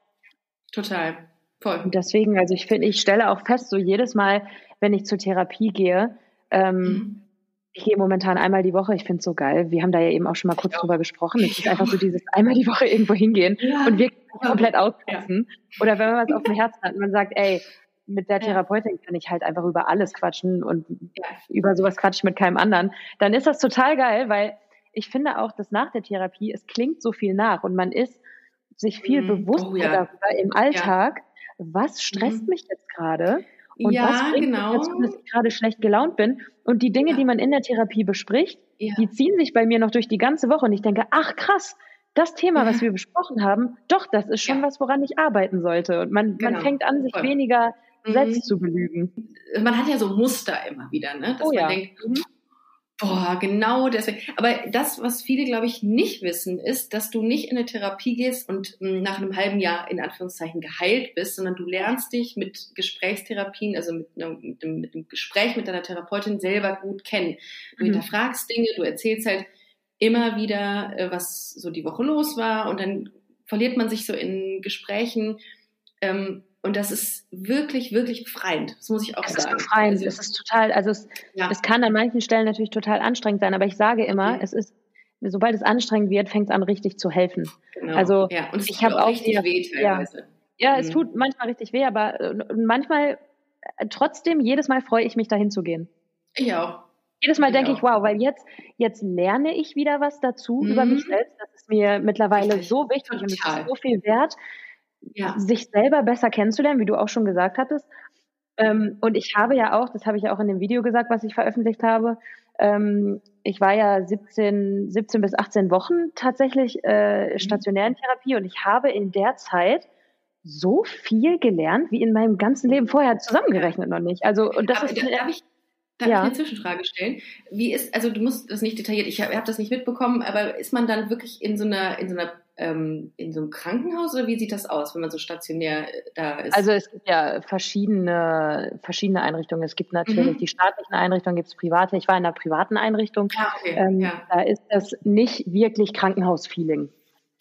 Total. Voll. Und deswegen, also ich finde, ich stelle auch fest, so jedes Mal, wenn ich zur Therapie gehe, ähm, mhm. ich gehe momentan einmal die Woche, ich finde es so geil. Wir haben da ja eben auch schon mal kurz ja. drüber gesprochen. Es ist einfach so dieses einmal die Woche irgendwo hingehen ja. und wirklich komplett. Ja. Oder wenn man was auf dem Herzen hat und man sagt, ey, mit der Therapeutin kann ich halt einfach über alles quatschen und über sowas quatsche ich mit keinem anderen, dann ist das total geil, weil ich finde auch, dass nach der Therapie, es klingt so viel nach und man ist sich viel mhm. bewusster oh, ja. darüber im Alltag, was stresst mhm. mich jetzt gerade? Und ja, was bringt genau. dazu, dass ich gerade schlecht gelaunt bin? Und die Dinge, ja. die man in der Therapie bespricht, ja. die ziehen sich bei mir noch durch die ganze Woche. Und ich denke, ach krass, das Thema, was wir besprochen haben, doch, das ist schon was, woran ich arbeiten sollte. Und man, genau. man fängt an, sich Voll. weniger mhm. selbst zu belügen. Man hat ja so Muster immer wieder, ne? dass oh, man denkt, mhm. Boah, genau deswegen. Aber das, was viele, glaube ich, nicht wissen, ist, dass du nicht in eine Therapie gehst und hm, nach einem halben Jahr in Anführungszeichen geheilt bist, sondern du lernst dich mit Gesprächstherapien, also mit, einem, mit, dem, mit dem Gespräch mit deiner Therapeutin selber gut kennen. Du mhm. hinterfragst Dinge, du erzählst halt immer wieder, äh, was so die Woche los war und dann verliert man sich so in Gesprächen. Ähm, und das ist wirklich, wirklich befreiend. Das muss ich auch es sagen. Es ist befreiend. Also, es ist total, also es, ja. es kann an manchen Stellen natürlich total anstrengend sein, aber ich sage immer, okay. es ist, sobald es anstrengend wird, fängt es an, richtig zu helfen. Genau. Also ja. und es ich habe auch richtig die, weh teilweise. Ja, ja mhm. es tut manchmal richtig weh, aber äh, manchmal äh, trotzdem, jedes Mal freue ich mich, dahin zu gehen. Ich auch. Jedes Mal ich denke auch. ich, wow, weil jetzt, jetzt lerne ich wieder was dazu mhm. über mich selbst. Das ist mir mittlerweile richtig. so wichtig Total. und es ist so viel wert ja. sich selber besser kennenzulernen, wie du auch schon gesagt hattest. Ähm, und ich habe ja auch, das habe ich ja auch in dem Video gesagt, was ich veröffentlicht habe, ähm, ich war ja 17, 17 bis 18 Wochen tatsächlich äh, mhm. stationär in Therapie und ich habe in der Zeit so viel gelernt, wie in meinem ganzen Leben vorher zusammengerechnet noch nicht. Also, und das Aber, ist. Darf ich, darf ja. ich eine Zwischenfrage stellen? Wie ist, also du musst das nicht detailliert, ich habe hab das nicht mitbekommen, aber ist man dann wirklich in so einer, in so einer ähm, in so einem Krankenhaus oder wie sieht das aus, wenn man so stationär äh, da ist? Also es gibt ja verschiedene, verschiedene Einrichtungen. Es gibt natürlich mhm. die staatlichen Einrichtungen, gibt es private. Ich war in einer privaten Einrichtung. Ah, okay. ähm, ja. Da ist das nicht wirklich Krankenhausfeeling.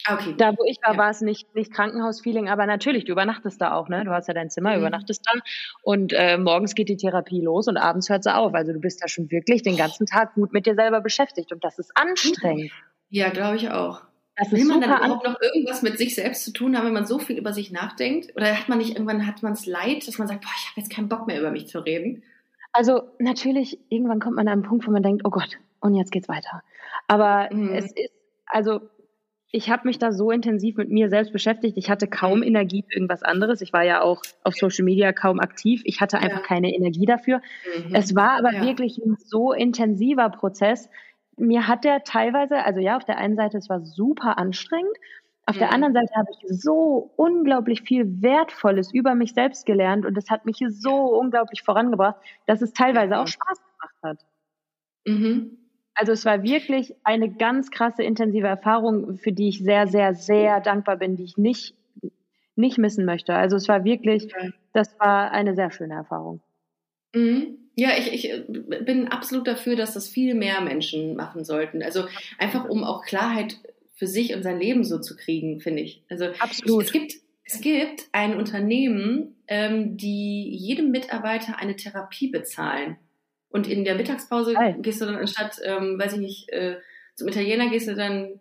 Ah, okay. Da, wo ich war, ja. war es nicht, nicht Krankenhausfeeling, aber natürlich, du übernachtest da auch, ne? Du hast ja dein Zimmer, mhm. übernachtest da und äh, morgens geht die Therapie los und abends hört sie auf. Also du bist da schon wirklich den ganzen Tag gut mit dir selber beschäftigt und das ist anstrengend. Ja, glaube ich auch. Das Will man dann überhaupt noch irgendwas mit sich selbst zu tun haben, wenn man so viel über sich nachdenkt? Oder hat man nicht irgendwann hat man es leid, dass man sagt, boah, ich habe jetzt keinen Bock mehr über mich zu reden? Also natürlich, irgendwann kommt man an einen Punkt, wo man denkt, oh Gott, und jetzt geht's weiter. Aber mhm. es ist, also ich habe mich da so intensiv mit mir selbst beschäftigt. Ich hatte kaum mhm. Energie für irgendwas anderes. Ich war ja auch auf Social Media kaum aktiv. Ich hatte einfach ja. keine Energie dafür. Mhm. Es war aber ja. wirklich ein so intensiver Prozess, mir hat der teilweise, also ja, auf der einen Seite, es war super anstrengend, auf mhm. der anderen Seite habe ich so unglaublich viel Wertvolles über mich selbst gelernt und es hat mich so unglaublich vorangebracht, dass es teilweise auch Spaß gemacht hat. Mhm. Also es war wirklich eine ganz krasse, intensive Erfahrung, für die ich sehr, sehr, sehr dankbar bin, die ich nicht, nicht missen möchte. Also es war wirklich, das war eine sehr schöne Erfahrung. Mhm. Ja, ich, ich äh, bin absolut dafür, dass das viel mehr Menschen machen sollten. Also einfach um auch Klarheit für sich und sein Leben so zu kriegen, finde ich. Also absolut. Es gibt es gibt ein Unternehmen, ähm, die jedem Mitarbeiter eine Therapie bezahlen. Und in der Mittagspause Hi. gehst du dann anstatt, ähm, weiß ich nicht, äh, zum Italiener gehst du dann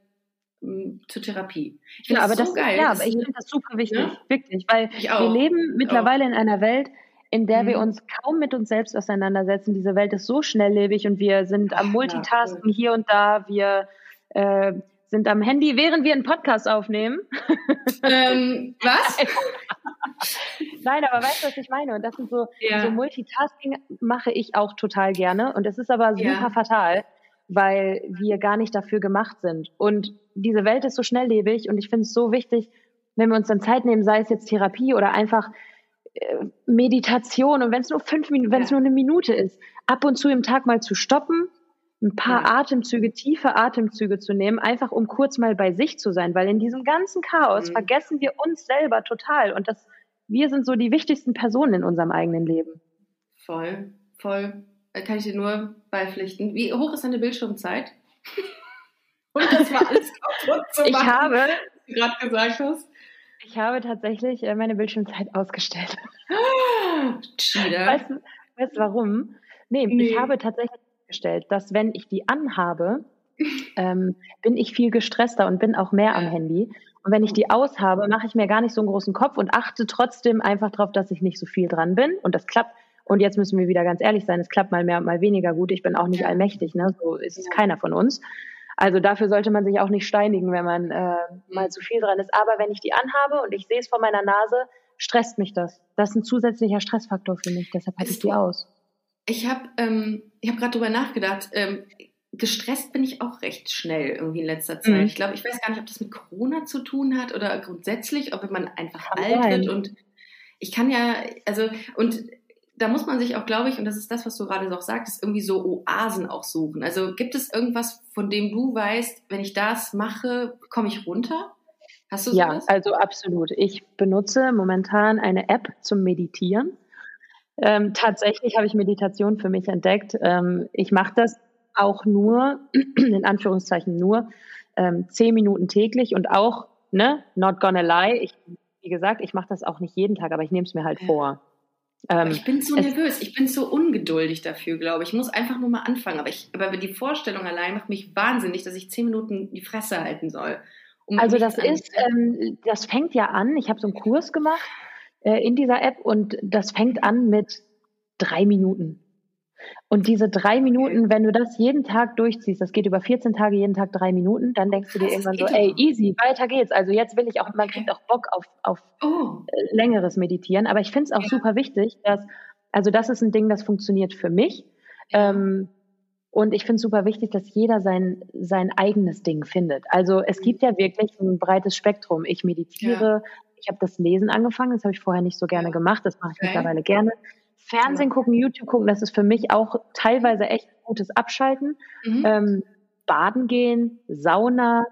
ähm, zur Therapie. Ich finde ja, das aber so das, geil. Ja, aber ich finde das super wichtig, ja? wirklich, weil wir leben mittlerweile in einer Welt, in der mhm. wir uns kaum mit uns selbst auseinandersetzen. Diese Welt ist so schnelllebig und wir sind am Multitasken ja, hier und da. Wir äh, sind am Handy, während wir einen Podcast aufnehmen. Ähm, was? Nein, aber weißt du, was ich meine? Und das sind so, ja. so Multitasking mache ich auch total gerne. Und es ist aber super ja. fatal, weil wir gar nicht dafür gemacht sind. Und diese Welt ist so schnelllebig und ich finde es so wichtig, wenn wir uns dann Zeit nehmen, sei es jetzt Therapie oder einfach Meditation und wenn es nur fünf Minuten, wenn es ja. nur eine Minute ist, ab und zu im Tag mal zu stoppen, ein paar ja. Atemzüge, tiefe Atemzüge zu nehmen, einfach um kurz mal bei sich zu sein, weil in diesem ganzen Chaos mhm. vergessen wir uns selber total und das, wir sind so die wichtigsten Personen in unserem eigenen Leben. Voll, voll. Da kann ich dir nur beipflichten. Wie hoch ist deine Bildschirmzeit? und das war alles kaputt zu machen, ich habe, was du gerade gesagt hast. Ich habe tatsächlich äh, meine Bildschirmzeit ausgestellt. Cheater. Weißt du, weißt warum? Nee, nee, ich habe tatsächlich festgestellt, dass wenn ich die anhabe, ähm, bin ich viel gestresster und bin auch mehr am Handy. Und wenn ich die aushabe, mache ich mir gar nicht so einen großen Kopf und achte trotzdem einfach darauf, dass ich nicht so viel dran bin. Und das klappt. Und jetzt müssen wir wieder ganz ehrlich sein, es klappt mal mehr, mal weniger gut. Ich bin auch nicht allmächtig, ne? So ist es keiner von uns. Also dafür sollte man sich auch nicht steinigen, wenn man äh, mal zu viel dran ist. Aber wenn ich die anhabe und ich sehe es vor meiner Nase, stresst mich das. Das ist ein zusätzlicher Stressfaktor für mich. Deshalb hatte ich die aus. Ich habe ähm, ich hab gerade drüber nachgedacht. Ähm, gestresst bin ich auch recht schnell irgendwie in letzter Zeit. Mhm. Ich glaube, ich weiß gar nicht, ob das mit Corona zu tun hat oder grundsätzlich, ob man einfach kann alt sein. wird und ich kann ja, also und da muss man sich auch, glaube ich, und das ist das, was du gerade auch sagtest, irgendwie so Oasen auch suchen. Also gibt es irgendwas, von dem du weißt, wenn ich das mache, komme ich runter? Hast du sowas? Ja, also absolut. Ich benutze momentan eine App zum Meditieren. Ähm, tatsächlich habe ich Meditation für mich entdeckt. Ähm, ich mache das auch nur, in Anführungszeichen nur, ähm, zehn Minuten täglich und auch, ne, not gonna lie, ich, wie gesagt, ich mache das auch nicht jeden Tag, aber ich nehme es mir halt ja. vor. Ähm, ich bin so nervös, ich bin so ungeduldig dafür, glaube ich. Ich muss einfach nur mal anfangen. Aber, ich, aber die Vorstellung allein macht mich wahnsinnig, dass ich zehn Minuten die Fresse halten soll. Um also das ist, ähm, das fängt ja an. Ich habe so einen Kurs gemacht äh, in dieser App und das fängt an mit drei Minuten. Und diese drei Minuten, wenn du das jeden Tag durchziehst, das geht über 14 Tage, jeden Tag drei Minuten, dann denkst du dir irgendwann so, ey, easy, weiter geht's. Also jetzt will ich auch, man kriegt auch Bock auf, auf oh. Äh, längeres Meditieren. Aber ich finde es auch ja. super wichtig, dass Also das ist ein Ding, das funktioniert für mich. Ja. Ähm, und ich finde es super wichtig, dass jeder sein, sein eigenes Ding findet. Also es gibt ja wirklich ein breites Spektrum. Ich meditiere, ja. ich habe das Lesen angefangen, das habe ich vorher nicht so gerne gemacht, das mache ich okay. mittlerweile gerne. Fernsehen gucken, YouTube gucken, das ist für mich auch teilweise echt gutes Abschalten. Mhm. Ähm, baden gehen, Sauna.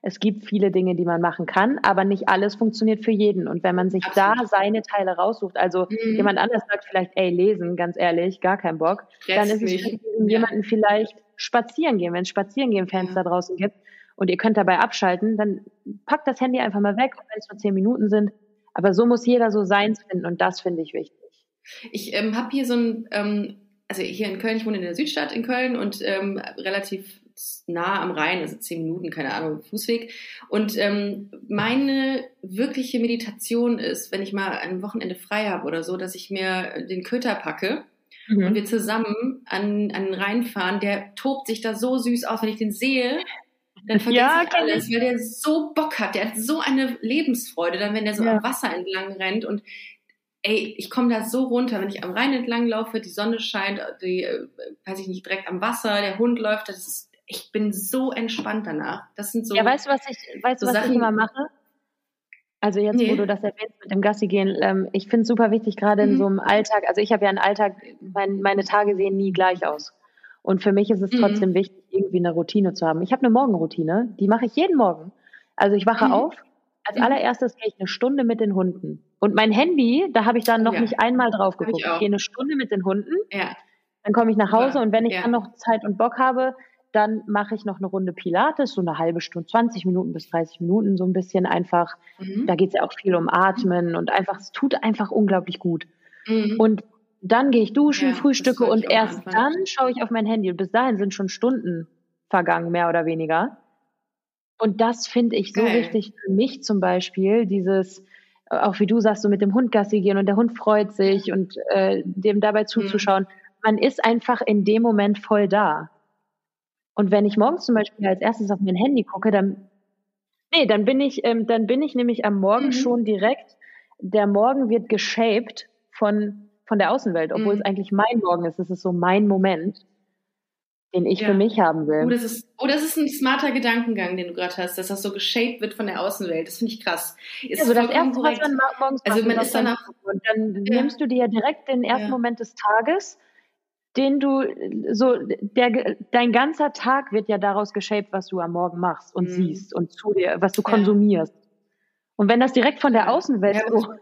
Es gibt viele Dinge, die man machen kann, aber nicht alles funktioniert für jeden. Und wenn man sich Absolut. da seine Teile raussucht, also mhm. jemand anders sagt vielleicht, ey, lesen, ganz ehrlich, gar kein Bock, Rest dann ist es für jemanden vielleicht spazieren gehen, wenn es spazieren gehen Fans ja. da draußen gibt und ihr könnt dabei abschalten, dann packt das Handy einfach mal weg, wenn es nur zehn Minuten sind. Aber so muss jeder so seins finden und das finde ich wichtig. Ich ähm, habe hier so ein, ähm, also hier in Köln, ich wohne in der Südstadt in Köln und ähm, relativ nah am Rhein, also zehn Minuten, keine Ahnung, Fußweg. Und ähm, meine wirkliche Meditation ist, wenn ich mal ein Wochenende frei habe oder so, dass ich mir den Köter packe mhm. und wir zusammen an, an den Rhein fahren. Der tobt sich da so süß aus, wenn ich den sehe. Dann vergesse ja, ich alles, weil der so Bock hat. Der hat so eine Lebensfreude, dann wenn der so ja. am Wasser entlang rennt und ey, ich komme da so runter, wenn ich am Rhein entlang laufe, die Sonne scheint, die, äh, weiß ich nicht, direkt am Wasser, der Hund läuft, das ist ich bin so entspannt danach. Das sind so. Ja, weißt du, was ich, weißt so was Sachen, ich immer mache? Also jetzt, nee. wo du das erwähnst mit dem Gassi gehen, ähm, ich finde es super wichtig, gerade mhm. in so einem Alltag. Also ich habe ja einen Alltag, mein, meine Tage sehen nie gleich aus. Und für mich ist es mhm. trotzdem wichtig, irgendwie eine Routine zu haben. Ich habe eine Morgenroutine, die mache ich jeden Morgen. Also ich wache mhm. auf, als allererstes gehe ich eine Stunde mit den Hunden. Und mein Handy, da habe ich dann noch ja. nicht einmal drauf geguckt. Ich, ich, gehe eine Stunde mit den Hunden. Ja. Dann komme ich nach Hause ja. und wenn ich dann noch Zeit und Bock habe, dann mache ich noch eine Runde Pilates, so eine halbe Stunde, 20 Minuten bis 30 Minuten, so ein bisschen einfach. Mhm. Da geht es ja auch viel um Atmen und einfach, es tut einfach unglaublich gut. Mhm. Und dann gehe ich duschen, frühstücke und erst dann schaue ich auf mein Handy. Und bis dahin sind schon Stunden vergangen, mehr oder weniger. Und das finde ich so Geil. wichtig für mich zum Beispiel, dieses, auch wie du sagst, so mit dem Hund Gassi gehen und der Hund freut sich und äh, dem dabei mhm. zuzuschauen. Mhm. Man ist einfach in dem Moment voll da. Und wenn ich morgens zum Beispiel als erstes auf mein Handy gucke, dann, nee, dann bin ich, ähm, dann bin ich nämlich am Morgen mhm. schon direkt, der Morgen wird geshaped von, von der Außenwelt, obwohl mhm. es eigentlich mein Morgen ist. Es ist so mein Moment, den ich ja. für mich haben will. Oh das, ist, oh, das ist ein smarter Gedankengang, den du gerade hast, dass das so geshaped wird von der Außenwelt. Das finde ich krass. Ist also das erste, korrekt. was man morgens also man ist danach, und dann ja. nimmst du dir direkt den ersten ja. Moment des Tages den du so der dein ganzer Tag wird ja daraus geshaped, was du am Morgen machst und mhm. siehst und zu dir, was du konsumierst. Und wenn das direkt von der Außenwelt so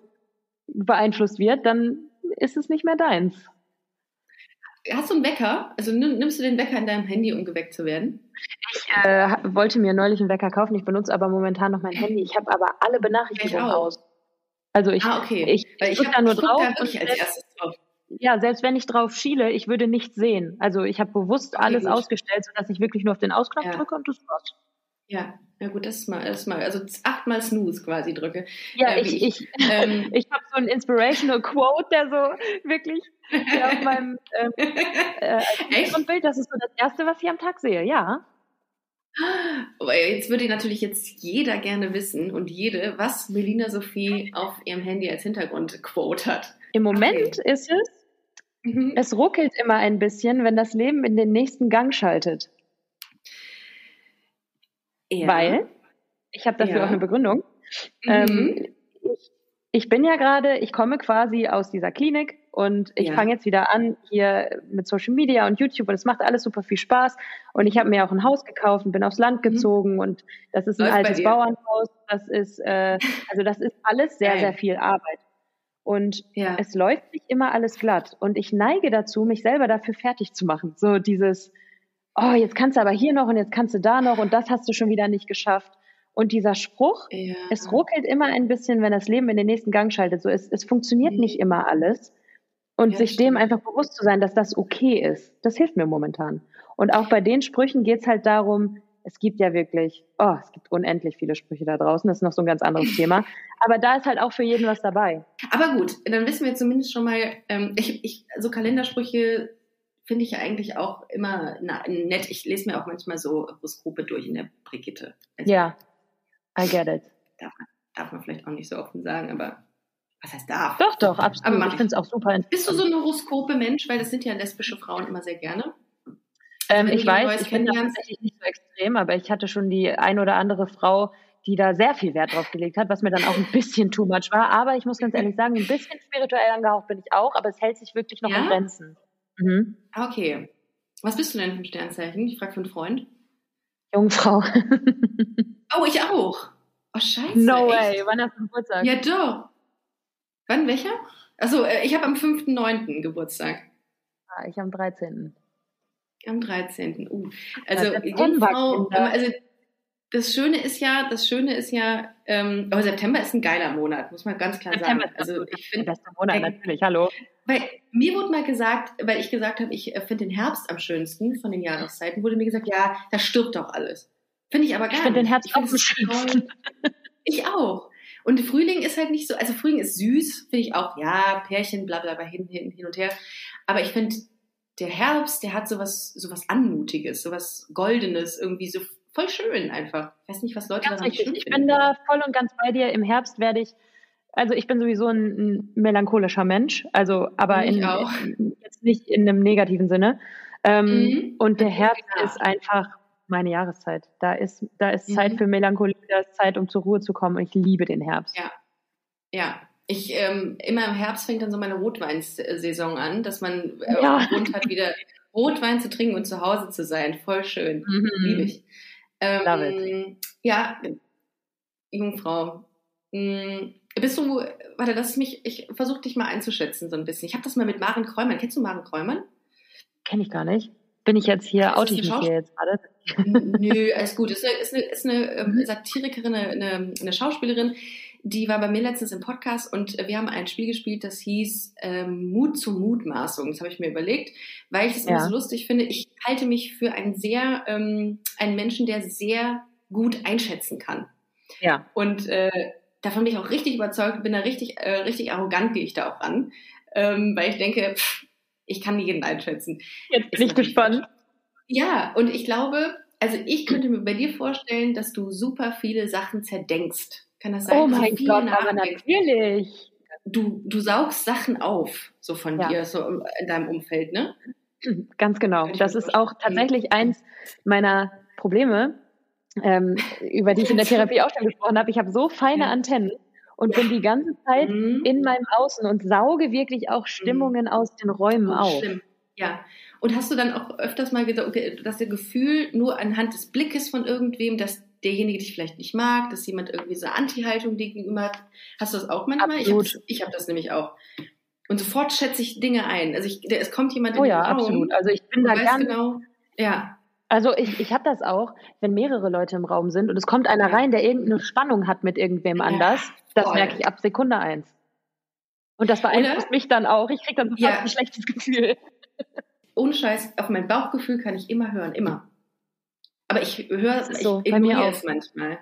beeinflusst wird, dann ist es nicht mehr deins. Hast du einen Wecker? Also nimmst du den Wecker in deinem Handy, um geweckt zu werden? Ich äh, wollte mir neulich einen Wecker kaufen. Ich benutze aber momentan noch mein Handy. Ich habe aber alle Benachrichtigungen aus. Also ich, ah, okay. ich, ich, ich drücke da nur drauf. Da als erstes drauf ja, selbst wenn ich drauf schiele, ich würde nichts sehen. Also ich habe bewusst okay, alles gut. ausgestellt, sodass ich wirklich nur auf den Ausknopf ja. drücke und das war's. Ja, ja gut, das ist mal, das mal, also achtmal Snooze quasi drücke. Ja, äh, ich, ich, ähm, ich habe so ein inspirational Quote, der so wirklich der auf meinem ähm, äh, Bild, das ist so das Erste, was ich am Tag sehe, ja. Aber jetzt würde natürlich jetzt jeder gerne wissen und jede, was Melina Sophie auf ihrem Handy als Hintergrundquote hat. Im Moment okay. ist es, mhm. es ruckelt immer ein bisschen, wenn das Leben in den nächsten Gang schaltet. Ja. Weil, ich habe dafür ja. auch eine Begründung. Mhm. Ähm, ich, ich bin ja gerade, ich komme quasi aus dieser Klinik und ich ja. fange jetzt wieder an hier mit Social Media und YouTube und es macht alles super viel Spaß. Und ich habe mir auch ein Haus gekauft und bin aufs Land mhm. gezogen mhm. und das ist ein Läuft altes Bauernhaus. Das ist, äh, also das ist alles sehr, sehr viel Arbeit. Und ja. es läuft nicht immer alles glatt. Und ich neige dazu, mich selber dafür fertig zu machen. So dieses, oh, jetzt kannst du aber hier noch und jetzt kannst du da noch und das hast du schon wieder nicht geschafft. Und dieser Spruch, ja. es ruckelt immer ein bisschen, wenn das Leben in den nächsten Gang schaltet. So, es, es funktioniert mhm. nicht immer alles. Und ja, sich stimmt. dem einfach bewusst zu sein, dass das okay ist, das hilft mir momentan. Und auch bei den Sprüchen geht es halt darum, es gibt ja wirklich, oh, es gibt unendlich viele Sprüche da draußen, das ist noch so ein ganz anderes Thema. Aber da ist halt auch für jeden was dabei. Aber gut, dann wissen wir zumindest schon mal, ähm, ich, ich, so Kalendersprüche finde ich ja eigentlich auch immer na, nett. Ich lese mir auch manchmal so Horoskope durch in der Brigitte. Also, ja, I get it. Darf man, darf man vielleicht auch nicht so offen sagen, aber Was heißt darf? Doch, doch, absolut. Aber ich finde es auch super interessant. Bist du so ein Horoskope-Mensch? Weil das sind ja lesbische Frauen immer sehr gerne. Ähm, ich weiß, ich bin tatsächlich nicht so extrem, aber ich hatte schon die ein oder andere Frau, die da sehr viel Wert drauf gelegt hat, was mir dann auch ein bisschen too much war. Aber ich muss ganz ehrlich sagen, ein bisschen spirituell angehaucht bin ich auch, aber es hält sich wirklich noch ja? in Grenzen. Mhm. Okay. Was bist du denn für ein Sternzeichen? Ich frage für einen Freund. Jungfrau. oh, ich auch. Oh, scheiße. No echt? way. Wann hast du Geburtstag? Ja, doch. Wann, welcher? Also, ich habe am 5.9. Geburtstag. Ah, ich am 13. Am 13. Uh. Also, Jungfrau, also das Schöne ist ja, das Schöne ist ja, ähm, aber September ist ein geiler Monat, muss man ganz klar September sagen. Also ich finde beste Monat natürlich. Hallo. Weil mir wurde mal gesagt, weil ich gesagt habe, ich äh, finde den Herbst am schönsten von den Jahreszeiten, wurde mir gesagt, ja, da stirbt doch alles. Finde ich aber gar ich nicht. Ich finde den Herbst auch am schönsten. Ich auch. Und Frühling ist halt nicht so, also Frühling ist süß, finde ich auch, ja, Pärchen, bla bla bla, hin, hin, hin und her. Aber ich finde, der Herbst, der hat sowas, sowas Anmutiges, sowas Goldenes, irgendwie so voll schön einfach. Ich weiß nicht, was Leute ganz richtig. Ich bin da voll und ganz bei dir. Im Herbst werde ich, also ich bin sowieso ein, ein melancholischer Mensch, also aber in, in, jetzt nicht in einem negativen Sinne. Ähm, mhm. Und der Herbst ja. ist einfach meine Jahreszeit. Da ist, da ist mhm. Zeit für Melancholie, da ist Zeit, um zur Ruhe zu kommen. Und ich liebe den Herbst. Ja, ja. Ich ähm, immer im Herbst fängt dann so meine Rotweinsaison an, dass man äh, ja. Grund hat, wieder Rotwein zu trinken und zu Hause zu sein. Voll schön. Mhm. Liebe ich. Ähm, ja, Jungfrau. Hm, bist du, warte, lass mich, ich versuche dich mal einzuschätzen so ein bisschen. Ich habe das mal mit Maren Kräumann. Kennst du Maren Kräumann? Kenne ich gar nicht. Bin ich jetzt hier, oute ich mich hier jetzt gerade? Nö, alles gut. Ist eine, ist eine, ist eine ähm, Satirikerin, eine, eine Schauspielerin, die war bei mir letztens im Podcast und wir haben ein Spiel gespielt, das hieß ähm, Mut zur Mutmaßung. Das habe ich mir überlegt, weil ich das ja. immer so lustig finde. Ich halte mich für einen sehr, ähm, einen Menschen, der sehr gut einschätzen kann. Ja. Und äh, davon bin ich auch richtig überzeugt, bin da richtig, äh, richtig arrogant gehe ich da auch ran, ähm, weil ich denke, pff, ich kann jeden einschätzen. Jetzt bin ich gespannt. Ja, und ich glaube, also ich könnte mir bei dir vorstellen, dass du super viele Sachen zerdenkst. Kann das sein? Oh mein Gott, aber natürlich. Du, du saugst Sachen auf, so von ja. dir, so in deinem Umfeld, ne? Ganz genau. Das ist auch tatsächlich eins meiner Probleme, ähm, über die ich in der Therapie auch schon gesprochen habe. Ich habe so feine. Antennen und bin die ganze Zeit mhm. in meinem Außen und sauge wirklich auch Stimmungen mhm. aus den Räumen oh, auf. Stimmt. Ja. Und hast du dann auch öfters mal gesagt, okay, dass der Gefühl nur anhand des Blickes von irgendwem, dass derjenige dich vielleicht nicht mag, dass jemand irgendwie so Anti-Haltung gegenüber hat. Hast du das auch manchmal? Absolut. Ich habe hab das nämlich auch. Und sofort schätze ich Dinge ein. Also ich, es kommt jemand oh, in den ja, Raum. absolut. Also ich bin da ganz genau. Ja. Also ich, ich habe das auch, wenn mehrere Leute im Raum sind und es kommt einer rein, der irgendeine Spannung hat mit irgendwem anders. Ja, das merke ich ab Sekunde eins. Und das beeinflusst Oder? mich dann auch. Ich kriege dann sofort ja. ein schlechtes Gefühl. Ohne Scheiß, auf mein Bauchgefühl kann ich immer hören, immer. Aber ich höre es, so, ich ignoriere es manchmal.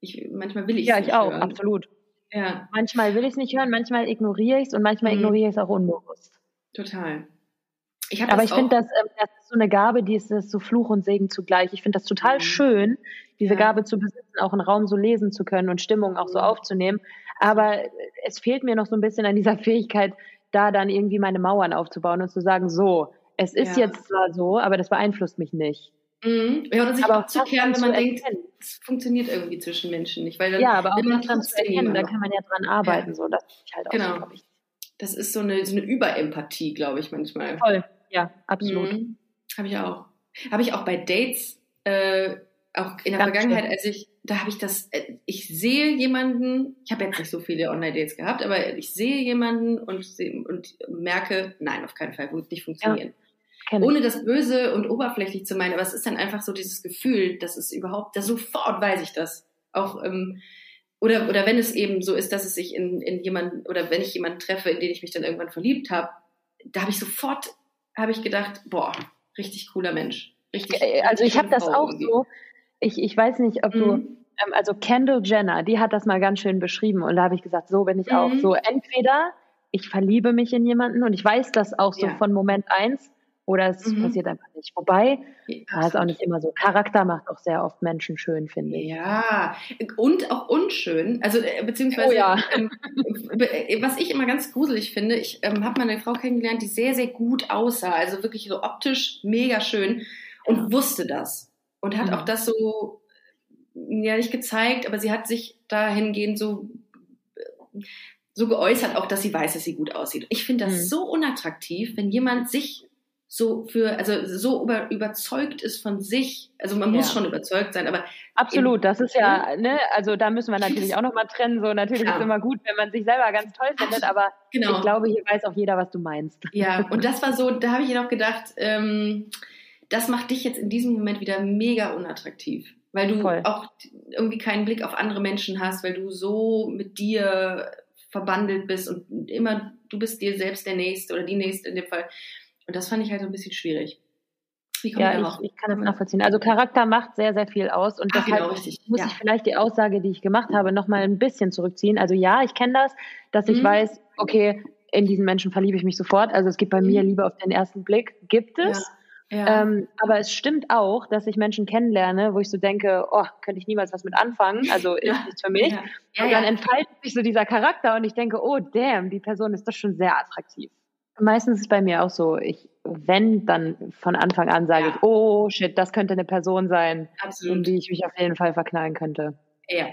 Ich, manchmal will ich es Ja, ich auch, hören. absolut. Ja. Manchmal will ich es nicht hören, manchmal ignoriere ich es und manchmal mhm. ignoriere ich es auch unbewusst. Total. Ich Aber ich finde, das, ähm, das ist so eine Gabe, die ist, ist so Fluch und Segen zugleich. Ich finde das total mhm. schön, diese ja. Gabe zu besitzen, auch einen Raum so lesen zu können und Stimmung auch mhm. so aufzunehmen. Aber es fehlt mir noch so ein bisschen an dieser Fähigkeit, da dann irgendwie meine Mauern aufzubauen und zu sagen, so, es ist ja. jetzt zwar so, aber das beeinflusst mich nicht. Mhm. Ja, oder sich aber abzukehren, wenn man denkt, es funktioniert irgendwie zwischen Menschen nicht. Weil dann, ja, aber auch man dran zu erkennen, da kann man ja dran arbeiten. Ja. So, das ist halt auch genau. So, das ist so eine, so eine Überempathie, glaube ich, manchmal. Voll, ja, absolut. Mhm. Habe ich auch. Habe ich auch bei Dates, äh, auch in der Ganz Vergangenheit, schön. als ich, da habe ich das, äh, ich sehe jemanden, ich habe jetzt nicht so viele Online-Dates gehabt, aber ich sehe jemanden und, und merke, nein, auf keinen Fall, wird nicht funktionieren. Ja. Ohne das Böse und oberflächlich zu meinen, aber es ist dann einfach so dieses Gefühl, dass es überhaupt, da sofort weiß ich das. Auch, ähm, oder, oder wenn es eben so ist, dass es sich in, in jemanden, oder wenn ich jemanden treffe, in den ich mich dann irgendwann verliebt habe, da habe ich sofort, habe ich gedacht, boah, richtig cooler Mensch. Richtig, äh, also ich habe das auch irgendwie. so, ich, ich weiß nicht, ob mhm. du, ähm, also Kendall Jenner, die hat das mal ganz schön beschrieben und da habe ich gesagt, so bin ich mhm. auch. So entweder ich verliebe mich in jemanden und ich weiß das auch so ja. von Moment eins Oder es mhm. passiert einfach nicht. Wobei, ja, ist auch nicht immer so. Charakter macht auch sehr oft Menschen schön, finde ich. Ja, und auch unschön. Also, äh, beziehungsweise, oh, ja. ähm, äh, was ich immer ganz gruselig finde, ich ähm, habe mal eine Frau kennengelernt, die sehr, sehr gut aussah. Also wirklich so optisch mega schön und ja. wusste das. Und hat mhm. auch das so, ja, nicht gezeigt, aber sie hat sich dahingehend so so geäußert, auch dass sie weiß, dass sie gut aussieht. Ich finde das mhm. so unattraktiv, wenn jemand sich so für, also so über, überzeugt ist von sich. Also man muss ja. schon überzeugt sein, aber. Absolut, das ist ja, ne, also da müssen wir natürlich auch nochmal trennen. So, natürlich ja. ist es immer gut, wenn man sich selber ganz toll findet, aber genau. ich glaube, hier weiß auch jeder, was du meinst. Ja, und das war so, da habe ich jedoch gedacht, ähm, das macht dich jetzt in diesem Moment wieder mega unattraktiv. Weil du Voll. auch irgendwie keinen Blick auf andere Menschen hast, weil du so mit dir verbandelt bist und immer, du bist dir selbst der Nächste oder die Nächste in dem Fall. Und das fand ich halt so ein bisschen schwierig. ja, ich, ich, kann das nachvollziehen. Also Charakter macht sehr, sehr viel aus und Ach, deshalb genau, muss ja. ich vielleicht die Aussage, die ich gemacht habe, nochmal ein bisschen zurückziehen. Also ja, ich kenne das, dass ich mhm. weiß, okay, in diesen Menschen verliebe ich mich sofort. Also es gibt bei mhm. mir Liebe auf den ersten Blick, gibt es. Ja. Ja. Ähm, aber es stimmt auch, dass ich Menschen kennenlerne, wo ich so denke, oh, könnte ich niemals was mit anfangen, also ist ja. nichts für mich. und dann entfaltet sich so dieser Charakter und ich denke, oh damn, die Person ist doch schon sehr attraktiv. Meistens ist es bei mir auch so, ich, wenn, dann von Anfang an sage ja. ich, oh shit, das könnte eine Person sein, Absolut. in die ich mich auf jeden Fall verknallen könnte. Ja.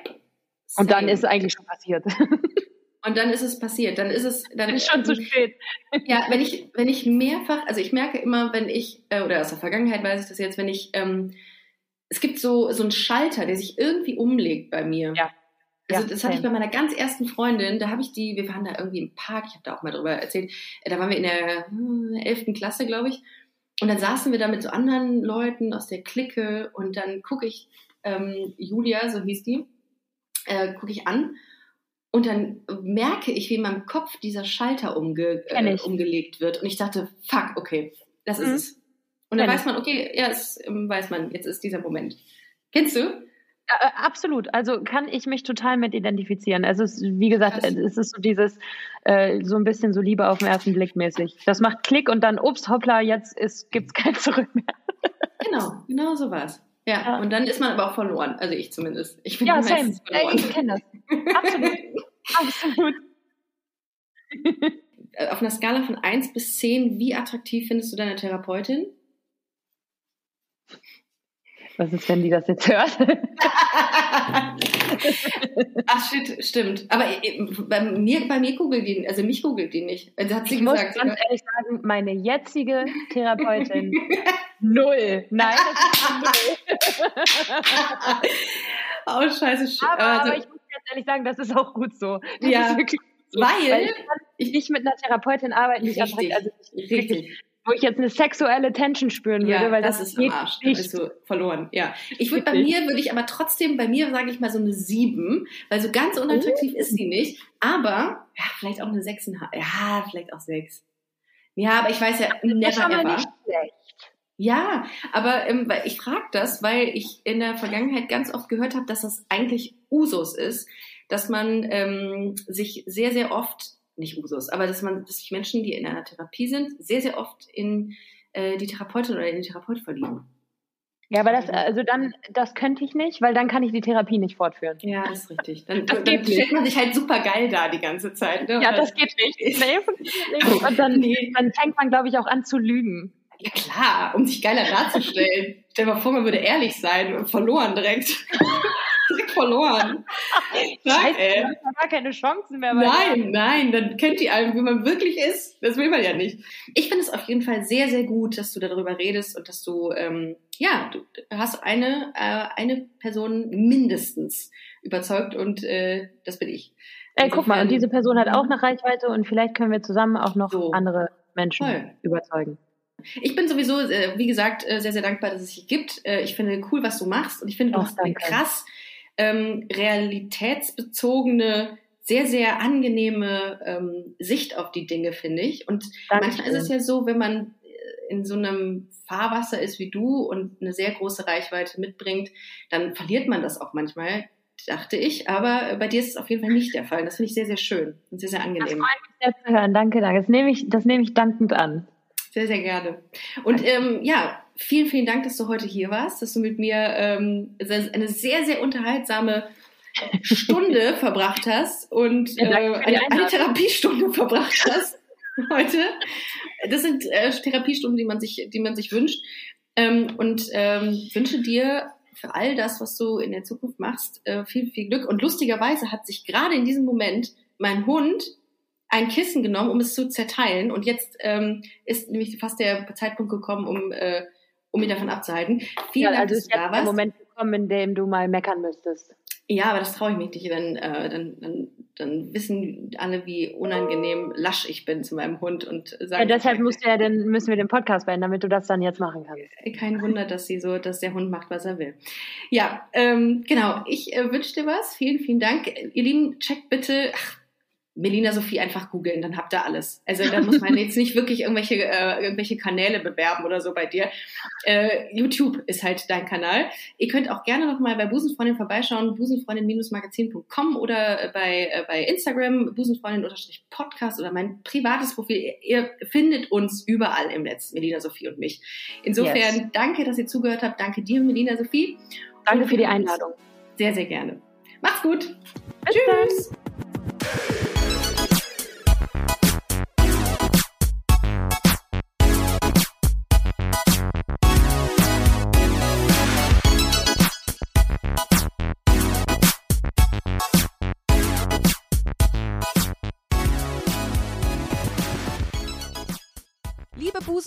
Und dann ist es eigentlich schon passiert. Und dann ist es passiert. Dann ist es dann ist schon zu spät. Ja, wenn ich wenn ich mehrfach, also ich merke immer, wenn ich äh, oder aus der Vergangenheit weiß ich das jetzt, wenn ich ähm, es gibt so so einen Schalter, der sich irgendwie umlegt bei mir. Ja. Also ja, das hatte ich bei meiner ganz ersten Freundin, da habe ich die, wir waren da irgendwie im Park, ich habe da auch mal drüber erzählt, äh, da waren wir in der hm, elften Klasse, glaube ich. Und dann saßen wir da mit so anderen Leuten aus der Clique und dann gucke ich ähm, Julia, so hieß die, äh, gucke ich an und dann merke ich, wie in meinem Kopf dieser Schalter umge äh, umgelegt wird. Und ich dachte, fuck, okay, das ist mhm. es. Und dann Kenn weiß man, okay, ja, es ähm, weiß man, jetzt ist dieser Moment. Kennst du? Äh, absolut. Also kann ich mich total mit identifizieren. Also es, wie gesagt, Krass. es ist so dieses äh, so ein bisschen so Liebe auf den ersten Blick mäßig. Das macht Klick und dann, ups, hoppla, jetzt ist, gibt's kein Zurück mehr. genau, genau so war's. Ja, ja, und dann ist man aber auch verloren. Also ich zumindest. Ich bin ja, same. verloren. Ich kenne das. Absolut. Absolut. Äh, auf einer Skala von 1 bis 10, wie attraktiv findest du deine Therapeutin? Was ist, wenn die das jetzt hört? Ach shit, stimmt. Aber äh, bei mir, bei mir googelt die, also mich googelt die nicht. Also hat sie ich gesagt, muss ganz oder? ehrlich sagen, meine jetzige Therapeutin null. Nein, das ist null. oh scheiße. Aber, also, aber ich muss ganz ehrlich sagen, das ist auch gut so. Das ja. Weil, weil, ich nicht mit einer Therapeutin arbeiten, die richtig, also richtig, richtig wo ich jetzt eine sexuelle Tension spüren würde, ja, weil das, das ist am Arsch, nicht. bist du verloren. Ja, ich würde bei mir würde ich aber trotzdem bei mir sage ich mal so eine sieben, weil so ganz unattraktiv oh. ist sie nicht, aber ja, vielleicht auch eine sechseinhalb, ja, vielleicht auch sechs. Ja, aber ich weiß ja never ever. Ja, aber ähm, ich frage das, weil ich in der Vergangenheit ganz oft gehört habe, dass das eigentlich Usus ist, dass man ähm, sich sehr, sehr oft nicht Usus, aber dass man, dass sich Menschen, die in einer Therapie sind, sehr, sehr oft in äh, die Therapeutin oder in den Therapeut verlieben. Ja, aber das, also dann, das könnte ich nicht, weil dann kann ich die Therapie nicht fortführen. Ja, das ist richtig. Dann, das dann stellt man sich halt super geil da die ganze Zeit. Ne? Ja, das geht nicht. Nee, Und dann, nee. dann fängt man, glaube ich, auch an zu lügen. Ja klar, um sich geiler darzustellen. Stell dir mal vor, man würde ehrlich sein und verloren direkt. verloren. Scheiße, ey. Man hat gar keine Chancen mehr. Nein, nein, dann kennt die einen, wie man wirklich ist. Das will man ja nicht. Ich finde es auf jeden Fall sehr, sehr gut, dass du darüber redest und dass du, ähm, ja, du hast eine, äh, eine Person mindestens überzeugt und äh, das bin ich. Ey, guck mal, und diese Person hat auch eine Reichweite und vielleicht können wir zusammen auch noch so. andere Menschen Voll. überzeugen. Ich bin sowieso, äh, wie gesagt, äh, sehr, sehr dankbar, dass es dich gibt. Äh, ich finde cool, was du machst und ich finde, du hast eine krass ähm, realitätsbezogene, sehr, sehr angenehme ähm, Sicht auf die Dinge, finde ich. Und Dankeschön. manchmal ist es ja so, wenn man in so einem Fahrwasser ist wie du und eine sehr große Reichweite mitbringt, dann verliert man das auch manchmal, dachte ich. Aber bei dir ist es auf jeden Fall nicht der Fall. Das finde ich sehr, sehr schön und sehr, sehr angenehm. Das freut mich sehr zu hören. Danke, danke. Das nehme ich, das nehme ich dankend an. Sehr, sehr gerne. Und ähm, ja, vielen, vielen Dank, dass du heute hier warst, dass du mit mir ähm, eine sehr, sehr unterhaltsame Stunde verbracht hast und äh, eine, eine Therapiestunde verbracht hast heute. Das sind äh, Therapiestunden, die man sich, die man sich wünscht. Ähm, und ähm, wünsche dir für all das, was du in der Zukunft machst, äh, viel, viel Glück. Und lustigerweise hat sich gerade in diesem Moment mein Hund ein Kissen genommen, um es zu zerteilen. Und jetzt ähm, ist nämlich fast der Zeitpunkt gekommen, um, äh, um ihn davon abzuhalten. Vielen ja, Dank, also dass du da warst. Moment gekommen, in dem du mal meckern müsstest. Ja, aber das traue ich mich nicht. Dann, äh, dann, dann, dann wissen alle, wie unangenehm lasch ich bin zu meinem Hund und sagen. Ja, deshalb musst du ja den, müssen wir den Podcast beenden, damit du das dann jetzt machen kannst. Äh, kein Wunder, dass sie so, dass der Hund macht, was er will. Ja, ähm, genau. Ich äh, wünsche dir was. Vielen, vielen Dank. Ihr Lieben, checkt bitte. Ach, Melina Sophie einfach googeln, dann habt ihr alles. Also da muss man jetzt nicht wirklich irgendwelche, äh, irgendwelche Kanäle bewerben oder so bei dir. Äh, YouTube ist halt dein Kanal. Ihr könnt auch gerne nochmal bei Busenfreundin vorbeischauen, busenfreundin-magazin.com oder bei, äh, bei Instagram, busenfreundin-podcast oder mein privates Profil. Ihr findet uns überall im Netz, Melina Sophie und mich. Insofern yes. danke, dass ihr zugehört habt. Danke dir, Melina Sophie. Danke für die Einladung. Sehr, sehr gerne. Macht's gut. Bis Tschüss. Dann.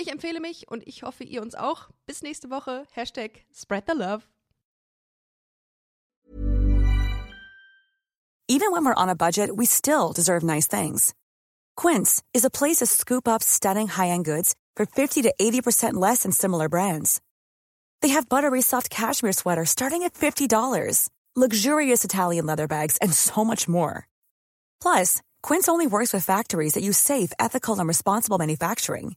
Ich empfehle mich und ich hoffe, ihr uns auch. Bis nächste Woche. Hashtag Spread the Love. Even when we're on a budget, we still deserve nice things. Quince is a place to scoop up stunning high-end goods for 50 to 80% less than similar brands. They have buttery soft cashmere sweaters starting at $50, luxurious Italian leather bags, and so much more. Plus, Quince only works with factories that use safe, ethical, and responsible manufacturing.